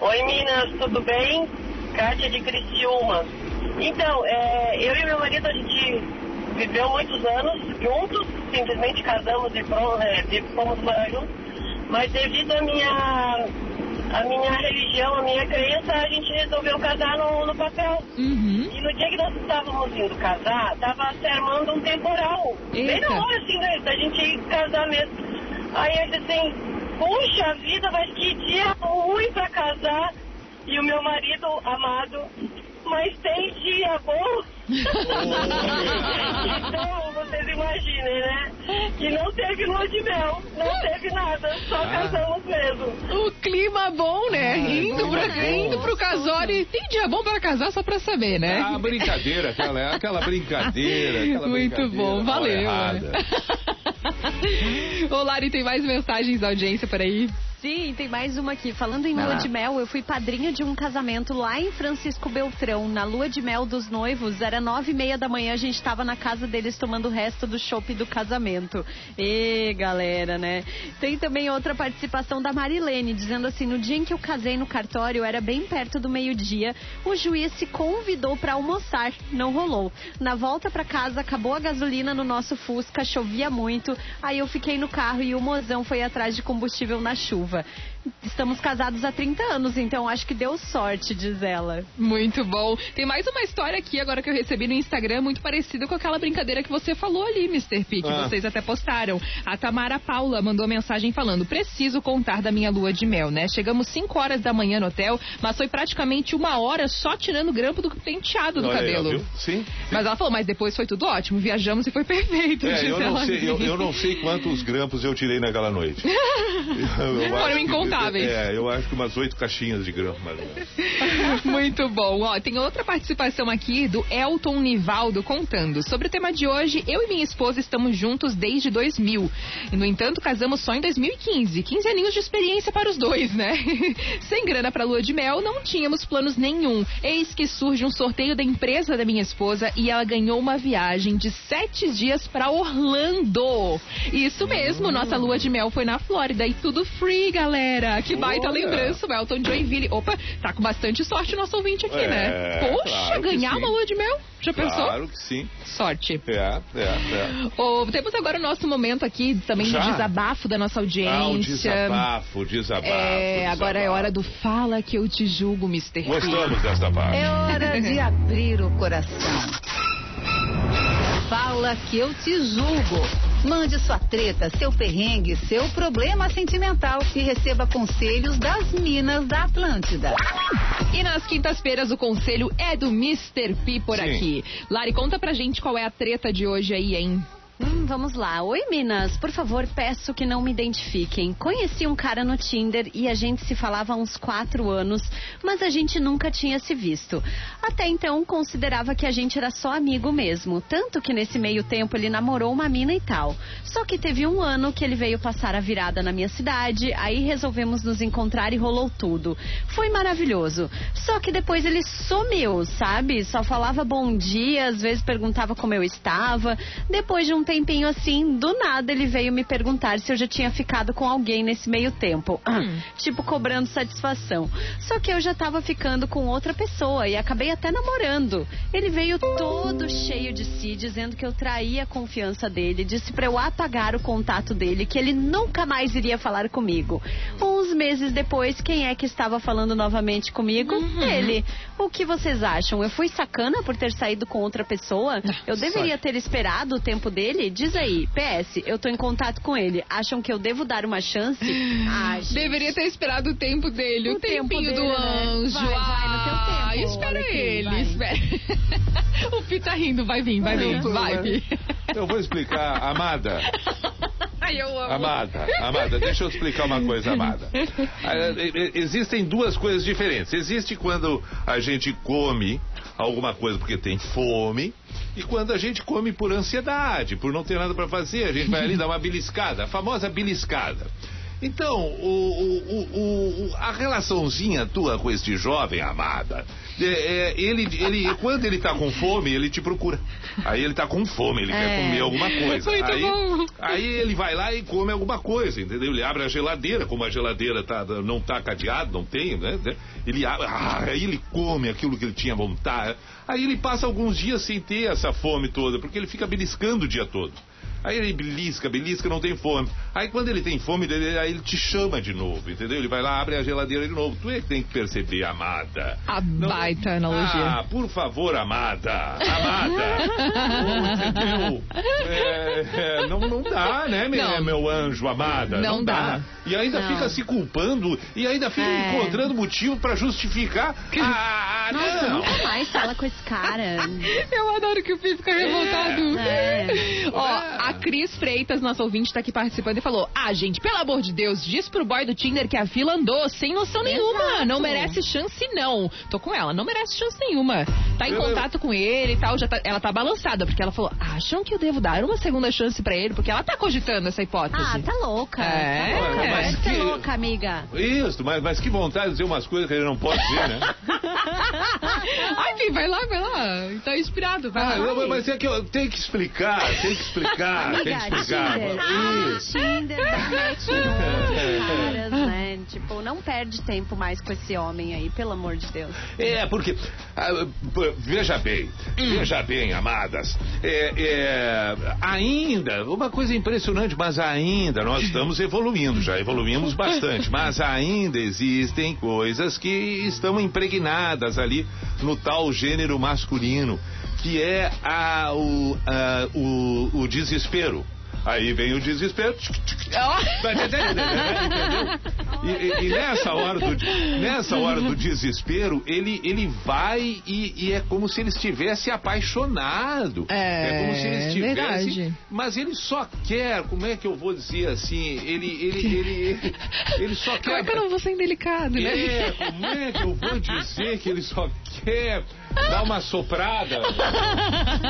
Speaker 8: Oi, Minas, tudo bem? Kátia de Criciúma. Então, é, eu e meu marido, a gente viveu muitos anos juntos, simplesmente casamos e pronto, é, e fomos morar juntos. Mas devido à minha, à minha religião, à minha crença, a gente resolveu casar no, no papel.
Speaker 1: Uhum.
Speaker 8: E no dia que nós estávamos indo casar, tava se armando um temporal. Bem
Speaker 1: Eita.
Speaker 8: na hora, assim, né, da gente ir casar mesmo. Aí disse assim, puxa vida, mas que dia ruim pra casar. E o meu marido amado, mas tem dia bom. então, vocês imaginem, né? Que não teve lua de mel, não teve nada, só
Speaker 3: Ah.
Speaker 8: casamos mesmo.
Speaker 1: O clima bom, né? indo,
Speaker 3: clima
Speaker 1: pra,
Speaker 3: bom.
Speaker 1: indo pro casório. E Tem dia bom para casar só pra saber, né?
Speaker 3: Ah, brincadeira, aquela, aquela brincadeira. Aquela
Speaker 1: Muito
Speaker 3: brincadeira
Speaker 1: bom, valeu. Ô, Lari, tem mais mensagens da audiência por aí?
Speaker 2: Sim, tem mais uma aqui. Falando em lua de mel, eu fui padrinha de um casamento lá em Francisco Beltrão. Na lua de mel dos noivos, era nove e meia da manhã, a gente tava na casa deles tomando o resto do chopp do casamento. E galera, né? Tem também outra participação da Marilene, dizendo assim: no dia em que eu casei no cartório, era bem perto do meio-dia, o juiz se convidou para almoçar. Não rolou. Na volta para casa, acabou a gasolina no nosso Fusca, chovia muito. Aí eu fiquei no carro e o mozão foi atrás de combustível na chuva. nova Estamos casados há 30 anos, então acho que deu sorte, diz ela.
Speaker 1: Muito bom. Tem mais uma história aqui agora que eu recebi no Instagram, muito parecida com aquela brincadeira que você falou ali, Mr. P, que
Speaker 9: Ah.
Speaker 1: vocês até postaram. A Tamara Paula mandou mensagem falando: preciso contar da minha lua de mel, né? Chegamos 5 horas da manhã no hotel, mas foi praticamente uma hora só tirando grampo do penteado do
Speaker 3: Olha
Speaker 1: cabelo.
Speaker 3: viu? Sim.
Speaker 1: Mas ela falou, mas depois foi tudo ótimo, viajamos e foi perfeito.
Speaker 3: É,
Speaker 1: diz
Speaker 3: eu não,
Speaker 1: ela
Speaker 3: sei, eu, eu não sei quantos grampos eu tirei naquela noite. Eu- eu
Speaker 1: Foram
Speaker 3: acho é, eu acho que umas oito caixinhas de menos.
Speaker 1: Muito bom. Ó, tem outra participação aqui do Elton Nivaldo contando. Sobre o tema de hoje, eu e minha esposa estamos juntos desde 2000. E, no entanto, casamos só em 2015. 15 aninhos de experiência para os dois, né? Sem grana para lua de mel, não tínhamos planos nenhum. Eis que surge um sorteio da empresa da minha esposa e ela ganhou uma viagem de sete dias para Orlando. Isso mesmo, nossa lua de mel foi na Flórida e tudo free, galera. Que baita
Speaker 9: Olha.
Speaker 1: lembrança, o Elton Joinville. Opa, tá com bastante sorte o nosso ouvinte aqui,
Speaker 3: É,
Speaker 1: né? Poxa,
Speaker 3: claro
Speaker 1: ganhar uma lua de mel? Já pensou?
Speaker 3: Claro que sim.
Speaker 1: Sorte.
Speaker 3: É, é, é.
Speaker 1: Ô, temos agora o nosso momento aqui também
Speaker 3: Já?
Speaker 1: de desabafo da nossa audiência.
Speaker 3: Ah, o desabafo, desabafo.
Speaker 1: É,
Speaker 3: desabafo.
Speaker 1: agora é hora do Fala que eu te julgo, Mr.
Speaker 3: Gostamos dessa parte.
Speaker 10: É hora de abrir o coração. Fala que eu te julgo. Mande sua treta, seu perrengue, seu problema sentimental e receba conselhos das Minas da Atlântida.
Speaker 1: E nas quintas-feiras o conselho é do Mr. P por
Speaker 2: Sim.
Speaker 1: aqui. Lari, conta pra gente qual é a treta de hoje aí, hein?
Speaker 2: Hum, vamos lá. Oi, Minas. Por favor, peço que não me identifiquem. Conheci um cara no Tinder e a gente se falava há uns quatro anos, mas a gente nunca tinha se visto. Até então, considerava que a gente era só amigo mesmo. Tanto que nesse meio tempo ele namorou uma mina e tal. Só que teve um ano que ele veio passar a virada na minha cidade, aí resolvemos nos encontrar e rolou tudo. Foi maravilhoso. Só que depois ele sumiu, sabe? Só falava bom dia, às vezes perguntava como eu estava. Depois de um tempinho assim, do nada ele veio me perguntar se eu já tinha ficado com alguém nesse meio tempo. tipo, cobrando satisfação. Só que eu já tava ficando com outra pessoa e acabei até namorando. Ele veio todo cheio de si, dizendo que eu traía a confiança dele, disse pra eu apagar o contato dele, que ele nunca mais iria falar comigo. Uns meses depois, quem é que estava falando novamente comigo? Ele. O que vocês acham? Eu fui sacana por ter saído com outra pessoa? Eu deveria ter esperado o tempo dele? Diz aí. PS, eu tô em contato com ele. Acham que eu devo dar uma chance? Ah, gente.
Speaker 1: Deveria ter esperado o tempo dele, o,
Speaker 2: O tempo
Speaker 1: tempinho
Speaker 2: dele,
Speaker 1: do
Speaker 2: né?
Speaker 1: anjo.
Speaker 2: Vai, vai, no teu
Speaker 1: Ah,
Speaker 2: tempo,
Speaker 1: espera
Speaker 2: olha aqui,
Speaker 1: ele,
Speaker 2: vai.
Speaker 1: espera. o Pi tá rindo, vai vir, vai vir, vai vir.
Speaker 3: Eu vou explicar, amada.
Speaker 1: Ai, eu amo.
Speaker 3: Amada, amada, deixa eu explicar uma coisa, amada. Ah, eh, eh, Existem duas coisas diferentes. Existe quando a gente come alguma coisa porque tem fome e quando a gente come por ansiedade, por não ter nada para fazer, a gente vai ali dar uma beliscada, a famosa beliscada. Então, o, o- o- a relaçãozinha tua com este jovem, amada, é, é, ele, ele, quando ele tá com fome, ele te procura. Aí ele tá com fome, ele quer
Speaker 9: É.
Speaker 3: comer alguma coisa.
Speaker 9: Muito
Speaker 3: aí,
Speaker 9: bom.
Speaker 3: aí ele vai lá e come alguma coisa, entendeu? Ele abre a geladeira, como a geladeira tá, não tá cadeada, não tem, né? Ele abre, ah, aí ele come aquilo que ele tinha vontade. Aí ele passa alguns dias sem ter essa fome toda, porque ele fica beliscando o dia todo. Aí ele belisca, belisca, não tem fome. Aí quando ele tem fome, ele, aí ele te chama de novo, entendeu? Ele vai lá, abre a geladeira de novo. Tu é que tem que perceber, amada.
Speaker 1: A baita analogia.
Speaker 3: Ah, por favor, amada. Amada. Entendeu? É, é, não, não dá, né, meu,
Speaker 1: Não.
Speaker 3: meu anjo, amada?
Speaker 1: Não dá.
Speaker 3: E ainda
Speaker 1: Não.
Speaker 3: fica se culpando e ainda fica
Speaker 1: É.
Speaker 3: encontrando motivo pra justificar a, Ah,
Speaker 2: Nossa,
Speaker 3: não.
Speaker 2: nunca mais fala com esse cara.
Speaker 1: Eu adoro que o Pi fica revoltado.
Speaker 2: É.
Speaker 1: Ó, a Cris Freitas, nossa ouvinte, tá aqui participando e falou: Ah, gente, pelo amor de Deus, diz pro boy do Tinder que a fila andou sem noção nenhuma.
Speaker 2: Exato.
Speaker 1: Não merece chance, não. Tô com ela, não merece chance nenhuma. Tá em
Speaker 3: Eu-
Speaker 1: contato com ele e tal, já tá- ela tá balançada, porque ela falou: Acham que eu devo dar uma segunda chance pra ele? Porque ela tá cogitando essa hipótese.
Speaker 2: Ah, tá louca.
Speaker 1: É.
Speaker 2: Tá louca.
Speaker 3: Mas
Speaker 2: ser
Speaker 3: que-
Speaker 2: louca, amiga.
Speaker 3: Isso, mas, mas que vontade de dizer umas coisas que ele não pode dizer, né?
Speaker 1: Ai, vai lá, vai lá. Tá inspirado, vai
Speaker 3: Ah,
Speaker 1: lá.
Speaker 3: não, mas é que eu tenho que explicar, tem que explicar, tem que
Speaker 2: Amiga,
Speaker 3: explicar.
Speaker 2: Tinder.
Speaker 3: Isso.
Speaker 2: Tinder em outros caras, né? Tipo, não perde tempo mais com esse homem aí, pelo amor de Deus.
Speaker 3: É, porque, ah, veja bem, veja bem, amadas, é, é, ainda, uma coisa impressionante, mas ainda nós estamos evoluindo, já evoluímos bastante, mas ainda existem coisas que estão impregnadas ali no tal gênero masculino, que é a, o, a- o, o desespero. Aí vem o desespero. Tá entendendo? E, e- e nessa hora do nessa hora do desespero, ele, ele vai e, e é como se ele estivesse apaixonado.
Speaker 1: É,
Speaker 3: como se ele estivesse.
Speaker 1: verdade.
Speaker 3: Mas ele só quer, como é que eu vou dizer assim? Ele ele ele, ele, ele só
Speaker 1: Como é
Speaker 3: quer.
Speaker 1: que eu não vou ser indelicado, né?
Speaker 3: É, como é que eu vou dizer que ele só quer dar uma soprada?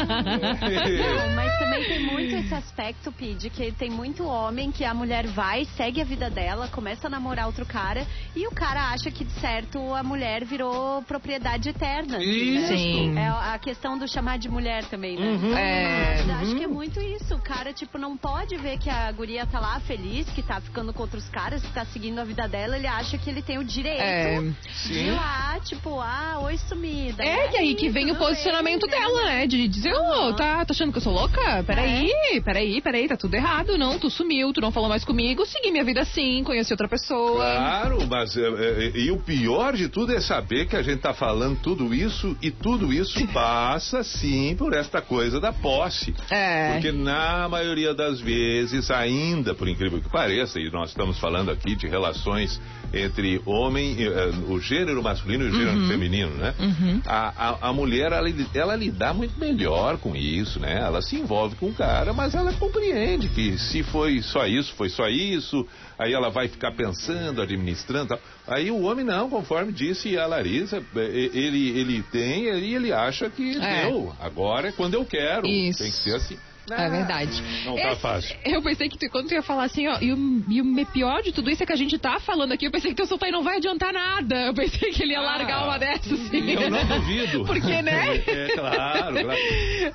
Speaker 2: Não, mas também tem muito esse aspecto, Pid, que tem muito homem que a mulher vai, segue a vida dela, começa a namorar outro cara e o cara acha que, de certo, a mulher virou propriedade eterna. assim, né?
Speaker 1: Sim.
Speaker 2: É a questão do chamar de mulher também, né?
Speaker 1: Uhum. É.
Speaker 2: Mas Acho que é muito isso. O cara, tipo, não pode ver que a guria tá lá feliz, que tá ficando com outros caras, que tá seguindo a vida dela. Ele acha que ele tem o direito
Speaker 1: É.
Speaker 2: de ir lá, tipo, ah, oi sumida.
Speaker 1: É, e aí que vem o posicionamento dela, né? De dizer, ô, tá, tá achando que eu sou louca? Peraí, peraí, peraí, tá tudo errado, não, tu sumiu, tu não falou mais comigo, segui minha vida assim, conheci outra pessoa.
Speaker 3: Claro, mas é, é, e o pior de tudo é saber que a gente tá falando tudo isso e tudo isso passa sim por esta coisa da posse.
Speaker 1: É.
Speaker 3: Porque na maioria das vezes, ainda, por incrível que pareça, e nós estamos falando aqui de relações entre homem, eh, o gênero masculino e o gênero
Speaker 1: Uhum.
Speaker 3: feminino, né?
Speaker 1: Uhum.
Speaker 3: A, a, a mulher, ela, ela lida muito melhor com isso, né? Ela se envolve com o cara, mas ela compreende que se foi só isso, foi só isso, aí ela vai ficar pensando, administrando tal. Aí o homem não, conforme disse a Larissa, eh, ele, ele tem e ele acha que
Speaker 1: É.
Speaker 3: deu. Agora é quando eu quero.
Speaker 1: Isso.
Speaker 3: Tem que ser assim.
Speaker 1: É verdade.
Speaker 3: Não tá
Speaker 1: Esse-
Speaker 3: fácil.
Speaker 1: Eu pensei que tu, quando tu ia falar assim, ó, e o, e o pior de tudo isso é que a gente tá falando aqui, eu pensei que teu soltar não vai adiantar nada. Eu pensei que ele ia largar uma dessas, assim.
Speaker 3: Eu não duvido.
Speaker 1: Porque, né?
Speaker 3: É, claro, claro.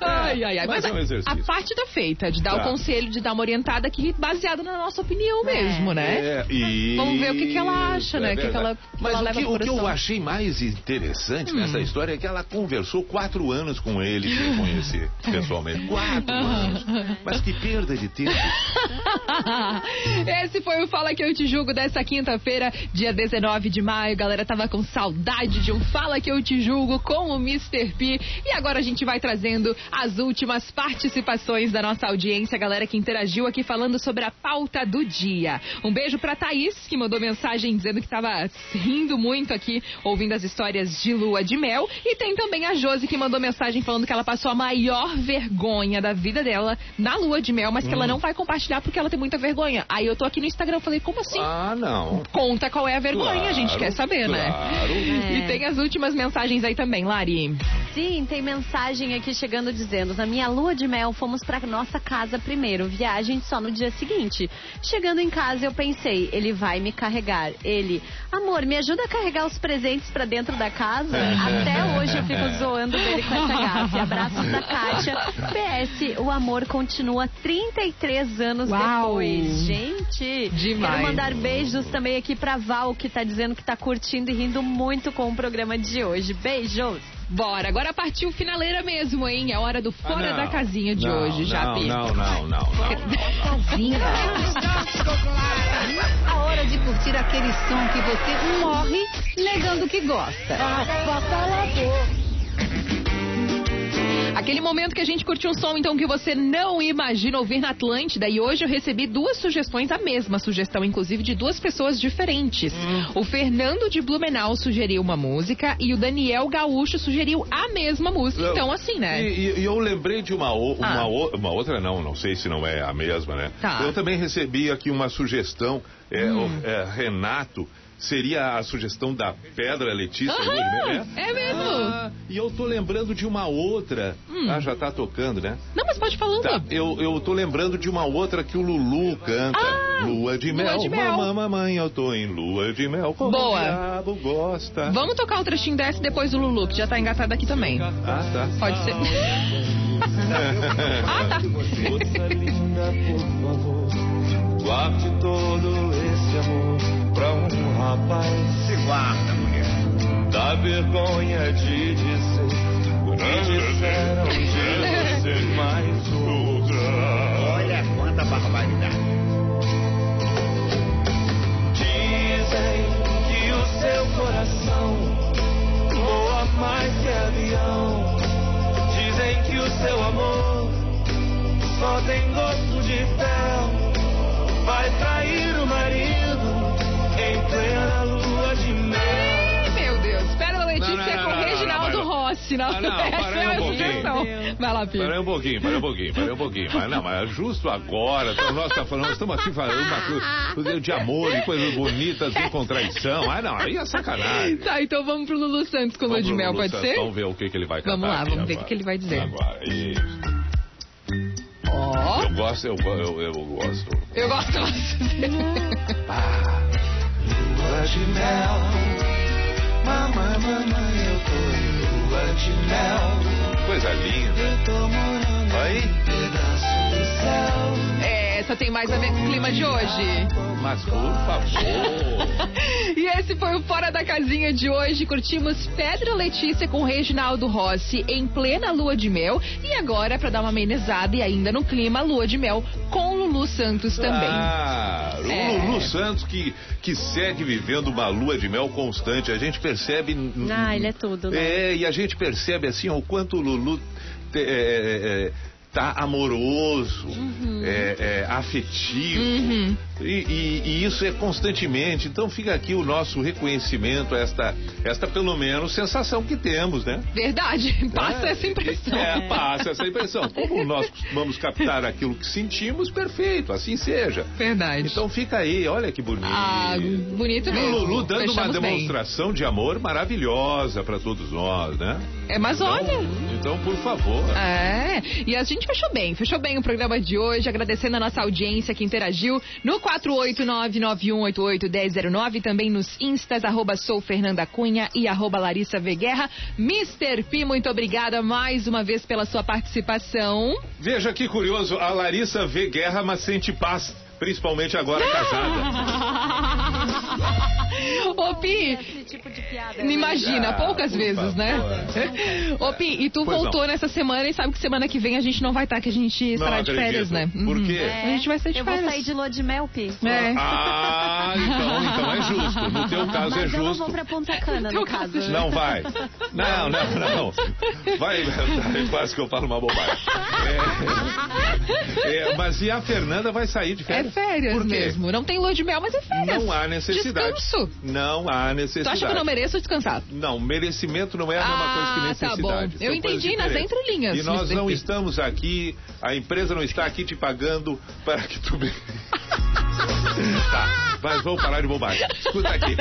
Speaker 1: Ai, ai, ai.
Speaker 3: Mas
Speaker 1: Mas,
Speaker 3: é um
Speaker 1: a- a parte tá feita, de dar
Speaker 3: Tá.
Speaker 1: o conselho, de dar uma orientada aqui, baseada na nossa opinião mesmo, né?
Speaker 3: É, e...
Speaker 1: Vamos ver o que que ela acha,
Speaker 3: É
Speaker 1: né? O que que ela- que
Speaker 3: Mas
Speaker 1: ela
Speaker 3: o,
Speaker 1: leva
Speaker 3: que, o que eu achei mais interessante nessa
Speaker 1: Hum.
Speaker 3: história é que ela conversou quatro anos com ele sem conhecer pessoalmente. Quatro anos. Mas que perda de tempo.
Speaker 1: Esse foi o Fala Que Eu Te Julgo dessa quinta-feira, dia 19 de maio. Galera, tava com saudade de um Fala Que Eu Te Julgo com o Mr. P. E agora a gente vai trazendo as últimas participações da nossa audiência, galera que interagiu aqui falando sobre a pauta do dia. Um beijo pra Thaís, que mandou mensagem dizendo que tava rindo muito aqui, ouvindo as histórias de lua de mel. E tem também a Josi, que mandou mensagem falando que ela passou a maior vergonha da vida dela na lua de mel, mas que ela
Speaker 3: Hum.
Speaker 1: não vai compartilhar porque ela tem muita vergonha. Aí eu tô aqui no Instagram, falei, como assim?
Speaker 3: Ah, não.
Speaker 1: Conta qual é a vergonha,
Speaker 3: Claro,
Speaker 1: a gente quer saber,
Speaker 3: claro.
Speaker 1: né?
Speaker 2: É.
Speaker 1: E tem as últimas mensagens aí também, Lari.
Speaker 2: Sim, tem mensagem aqui chegando dizendo: Na minha lua de mel, fomos pra nossa casa primeiro, viagem só no dia seguinte. Chegando em casa, eu pensei: ele vai me carregar. Ele, amor, me ajuda a carregar os presentes pra dentro da casa? Até hoje eu fico zoando dele com essa gafe. Abraços da Kátia. PS, o amor continua 33 anos
Speaker 1: Uau.
Speaker 2: depois. Gente,
Speaker 1: Demais.
Speaker 2: quero mandar beijos também aqui pra Val, que tá dizendo que tá curtindo e rindo muito com o programa de hoje. Beijos!
Speaker 1: Bora, agora partiu finaleira mesmo, hein? É hora do Fora
Speaker 3: Ah, não.
Speaker 1: da Casinha de
Speaker 3: Não,
Speaker 1: hoje, já,
Speaker 3: não,
Speaker 1: Pi.
Speaker 3: não, não, não, não.
Speaker 10: Casinha. A hora de curtir aquele som que você morre negando que gosta.
Speaker 1: Aquele momento que a gente curtiu um som, então, que você não imagina ouvir na Atlântida. E hoje eu recebi duas sugestões, a mesma sugestão, inclusive, de duas pessoas diferentes. O Fernando de Blumenau sugeriu uma música e o Daniel Gaúcho sugeriu a mesma música. Então, assim, né?
Speaker 3: E, e- e eu lembrei de uma, o- uma,
Speaker 1: Ah.
Speaker 3: o- uma outra, não, não sei se não é a mesma, né?
Speaker 1: Tá.
Speaker 3: Eu também recebi aqui uma sugestão, é,
Speaker 1: Hum.
Speaker 3: o- é, Renato, seria a sugestão da Pedra Letícia.
Speaker 1: Aham,
Speaker 3: né?
Speaker 1: é mesmo.
Speaker 3: Ah, e eu tô lembrando de uma outra.
Speaker 1: Hum.
Speaker 3: Ah, já tá tocando, né?
Speaker 1: Não, mas pode falando.
Speaker 3: Tá, eu, eu tô lembrando de uma outra que o Lulu canta.
Speaker 1: Ah,
Speaker 3: lua de
Speaker 1: Lua
Speaker 3: mel.
Speaker 1: de Mel.
Speaker 3: Mamãe, mamãe, eu tô em lua de mel. Como
Speaker 1: Boa.
Speaker 3: o diabo gosta.
Speaker 1: Vamos tocar o trechinho dessa e depois do Lulu, que já tá engatado aqui também.
Speaker 3: Ah, tá.
Speaker 1: Pode ser. ah, tá.
Speaker 4: Moça linda, por favor, guarde todo esse amor pra um rapaz. Se guarda, mulher. Dá vergonha de dizer o que disseram de você mais outra. Olha quanta barbaridade. Dizem que o seu coração voa mais que avião. Dizem que o seu amor só tem gosto de fel. Vai trair o marido em plena lua de mel.
Speaker 1: Meu Deus, Pérola Letícia
Speaker 3: Não, não, não,
Speaker 1: com Reginaldo. Rossi. Não,
Speaker 3: Ah, não,
Speaker 1: Essa é
Speaker 3: um
Speaker 1: a
Speaker 3: pouquinho.
Speaker 1: sugestão. Vai lá, Pio.
Speaker 3: Parei um pouquinho, parei um pouquinho, parei um pouquinho. Mas não, mas justo agora, então, nós, tá falando, nós estamos aqui falando uma coisa de amor e coisas bonitas, sem contradição. Ah, não, aí é sacanagem.
Speaker 1: Tá, então vamos pro Lulu Santos com Lua de Mel, pode
Speaker 3: Santos,
Speaker 1: ser?
Speaker 3: Vamos ver o que, que ele vai cantar.
Speaker 1: Vamos lá, vamos ver o
Speaker 3: agora.
Speaker 1: que ele vai dizer.
Speaker 3: Agora, isso.
Speaker 1: Ó,
Speaker 3: Eu gosto, eu, eu, eu gosto.
Speaker 1: eu gosto.
Speaker 4: Lua de mel, mamãe, mamãe, eu tô em lua de mel.
Speaker 3: Coisa linda.
Speaker 4: Eu tô morando
Speaker 3: Aí,
Speaker 4: em um pedaço do céu.
Speaker 1: Essa tem mais a ver com o clima de hoje.
Speaker 3: mas por favor.
Speaker 1: E esse foi o Fora da Casinha de hoje. Curtimos Pedro Letícia com Reginaldo Rossi em plena lua de mel. E agora, pra dar uma amenizada e ainda no clima, lua de mel com Lulu Santos também.
Speaker 3: Ah, o
Speaker 1: É.
Speaker 3: Lulu Santos que, que segue vivendo uma lua de mel constante. A gente percebe.
Speaker 2: Ah, ele é tudo, né?
Speaker 3: É, e a gente percebe assim o quanto o Lulu te- é, é, é, tá amoroso, é, é, afetivo.
Speaker 1: Uhum.
Speaker 3: E, e- e isso é constantemente. Então fica aqui o nosso reconhecimento, esta, esta pelo menos sensação que temos, né?
Speaker 1: Verdade, passa
Speaker 3: É,
Speaker 1: essa impressão.
Speaker 3: É, passa essa impressão. Como nós costumamos captar aquilo que sentimos, perfeito, assim seja.
Speaker 1: Verdade.
Speaker 3: Então fica aí, olha que bonito.
Speaker 1: Ah, bonito
Speaker 3: E o
Speaker 1: mesmo.
Speaker 3: Lulu dando uma
Speaker 1: Fechamos bem.
Speaker 3: demonstração de amor maravilhosa pra todos nós, né?
Speaker 1: É, mas olha.
Speaker 3: Então, por favor.
Speaker 1: É, e a gente fechou bem, fechou bem o programa de hoje, agradecendo a nossa audiência que interagiu no 489-9188-1009, também nos instas, arroba sou Fernanda Cunha e arroba Larissa V. Guerra. Mr. P, muito obrigada mais uma vez pela sua participação.
Speaker 3: Veja que curioso, a Larissa vê guerra, mas sente paz. Principalmente agora casada.
Speaker 1: Ô, Pi,
Speaker 2: Esse tipo de piada.
Speaker 1: imagina,
Speaker 3: Ah,
Speaker 1: poucas vezes, né? Ô, Pi, e tu
Speaker 3: Pois não.
Speaker 1: voltou nessa semana e sabe que semana que vem a gente não vai estar, que a gente estará de férias, né?
Speaker 3: Por
Speaker 1: Uhum.
Speaker 3: quê?
Speaker 1: A gente vai sair de
Speaker 2: Eu vou
Speaker 1: férias.
Speaker 2: sair de lua de mel, Pi.
Speaker 1: É.
Speaker 3: Ah, então, então é justo. No teu caso é
Speaker 2: Mas eu não
Speaker 3: justo.
Speaker 2: vou pra Ponta Cana, no caso.
Speaker 3: Não vai. Não, não, não. Vai, quase que eu falo uma bobagem. É, é, mas e a Fernanda vai sair de
Speaker 1: É
Speaker 3: férias?
Speaker 1: Férias mesmo. Não tem lua de mel, mas é férias.
Speaker 3: Não há necessidade.
Speaker 1: Descanso.
Speaker 3: Não há
Speaker 1: Tu
Speaker 3: necessidade.
Speaker 1: acha que eu não mereço descansar?
Speaker 3: Não, merecimento não é a mesma
Speaker 1: Ah,
Speaker 3: coisa que
Speaker 1: tá
Speaker 3: necessidade.
Speaker 1: bom.
Speaker 3: São
Speaker 1: Eu
Speaker 3: coisas
Speaker 1: entendi nas entrelinhas,
Speaker 3: E nós não estamos aqui, a empresa não está aqui te pagando para que tu... tá, mas vamos parar de bobagem. Escuta aqui.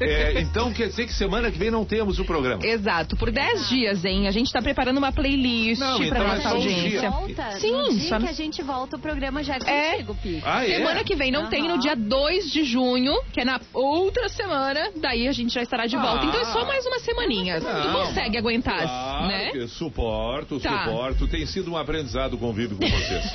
Speaker 3: É, então quer dizer que semana que vem não temos o programa.
Speaker 1: Exato, por 10 dias, hein? A gente tá preparando uma playlist
Speaker 3: Não,
Speaker 1: pra
Speaker 3: então é
Speaker 1: nossa
Speaker 3: um
Speaker 1: audiência.
Speaker 3: dia.
Speaker 2: Volta,
Speaker 1: Sim,
Speaker 2: no dia
Speaker 1: só no-
Speaker 2: que a gente volta, o programa já é
Speaker 1: É.
Speaker 2: contigo, Pi.
Speaker 3: Ah, é?
Speaker 1: Semana que vem não tem, no dia 2 de junho, que é na outra semana, daí a gente já estará de volta.
Speaker 3: Ah.
Speaker 1: Então é só mais uma semaninha. tu consegue aguentar,
Speaker 3: Claro
Speaker 1: né?
Speaker 3: suporto,
Speaker 1: Tá.
Speaker 3: suporto. Tem sido um aprendizado convívio com vocês.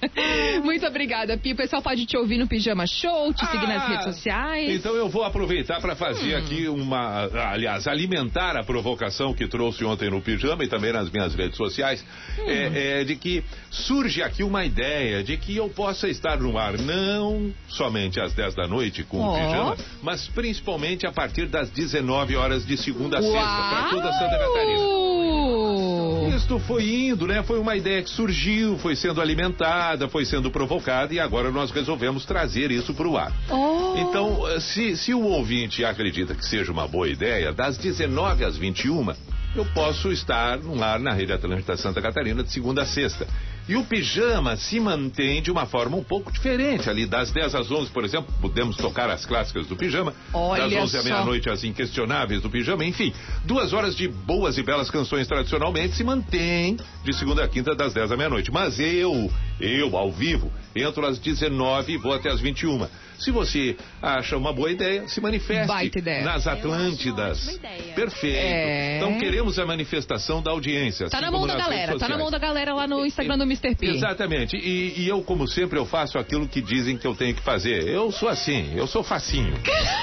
Speaker 1: Muito obrigada, Pi. O pessoal pode te ouvir no Pijama Show, te seguir nas
Speaker 3: Ah,
Speaker 1: redes sociais.
Speaker 3: Então eu vou aproveitar para fazer aqui uma, aliás, alimentar a provocação que trouxe ontem no pijama e também nas minhas redes sociais, é, é, de que surge aqui uma ideia de que eu possa estar no ar não somente às 10 da noite com
Speaker 1: Ó.
Speaker 3: o pijama, mas principalmente a partir das 19 horas de segunda a sexta, para toda Santa Catarina. Isto foi indo, né? Foi uma ideia que surgiu, foi sendo alimentada, foi sendo provocada e agora nós resolvemos trazer isso para o ar.
Speaker 1: Oh.
Speaker 3: Então, eh, se, se o ouvinte acredita que seja uma boa ideia, das 19 às 21, eu posso estar no ar na Rede Atlântica Santa Catarina de segunda a sexta. E o pijama se mantém de uma forma um pouco diferente. Ali das 10 às 11, por exemplo, podemos tocar as clássicas do pijama.
Speaker 1: Olha
Speaker 3: das 11 à meia-noite, as inquestionáveis do pijama. Enfim, duas horas de boas e belas canções tradicionalmente se mantém de segunda a quinta, das 10 à meia-noite. Mas eu, eu, ao vivo, entro às 19 e vou até às 21. Se você acha uma boa ideia, se manifeste
Speaker 1: Baita ideia.
Speaker 3: nas Atlântidas. Perfeito.
Speaker 1: É.
Speaker 3: Então queremos a manifestação da audiência.
Speaker 1: Tá
Speaker 3: assim
Speaker 1: na mão da galera, tá na mão da galera lá no Instagram do Mr. P.
Speaker 3: Exatamente. E, e eu, como sempre, eu faço aquilo que dizem que eu tenho que fazer. Eu sou assim, eu sou facinho.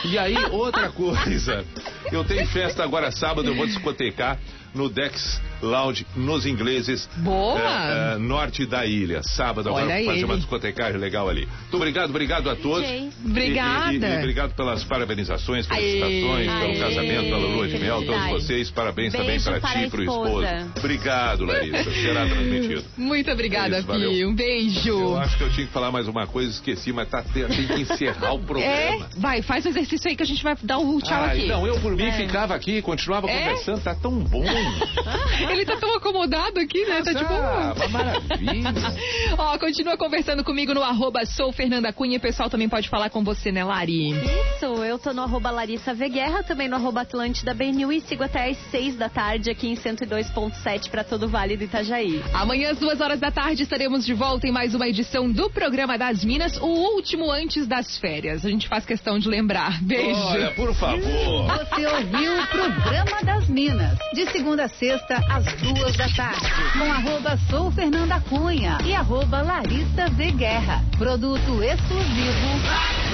Speaker 3: E aí, outra coisa. Eu tenho festa agora sábado, eu vou discotecar no Dex Lounge, nos ingleses.
Speaker 1: Boa!
Speaker 3: eh, eh, norte da ilha. Sábado, agora
Speaker 1: Olha
Speaker 3: vou fazer
Speaker 1: ele.
Speaker 3: uma discotecagem legal ali. Muito obrigado, obrigado a todos.
Speaker 1: Obrigada.
Speaker 3: E, e- e obrigado pelas parabenizações, felicitações,
Speaker 1: Aê.
Speaker 3: pelo casamento, pela lua de mel, todos vocês. Parabéns
Speaker 2: Beijo
Speaker 3: também para
Speaker 2: para
Speaker 3: ti
Speaker 2: a
Speaker 3: e pro
Speaker 2: esposa.
Speaker 3: esposo. Obrigado, Larissa. Será transmitido.
Speaker 1: Muito obrigada. Pi. Um beijo.
Speaker 3: Eu acho que eu tinha que falar mais uma coisa, esqueci, mas tá, tem, tem que encerrar o
Speaker 1: É,
Speaker 3: programa.
Speaker 1: vai, faz o exercício aí que a gente vai dar o tchau
Speaker 3: Ai,
Speaker 1: aqui.
Speaker 3: Não, eu por mim
Speaker 1: É.
Speaker 3: ficava aqui, continuava
Speaker 1: É?
Speaker 3: conversando, tá tão bom.
Speaker 1: Ele tá tão acomodado aqui, né? Tá tipo.
Speaker 3: Ah, uma maravilha.
Speaker 1: Ó, continua conversando comigo no arroba sou Fernanda Cunha. E o pessoal também pode falar com você, né, Lari?
Speaker 2: Isso, eu tô no arroba Larissa V Guerra, também no arroba Atlântida BNU e sigo até às 6 da tarde aqui em 102.7 para todo o Vale do Itajaí.
Speaker 1: Amanhã, às duas horas da tarde, estaremos de volta em mais uma edição do programa das Minas, o último antes das férias. A gente faz questão de lembrar. Beijo.
Speaker 3: Olha, por favor.
Speaker 10: Você ouviu o Programa das Minas, de segunda a sexta, às duas da tarde, com arroba Sou Fernanda Cunha e arroba Larissa V Guerra. Produto exclusivo.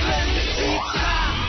Speaker 4: Atlântica.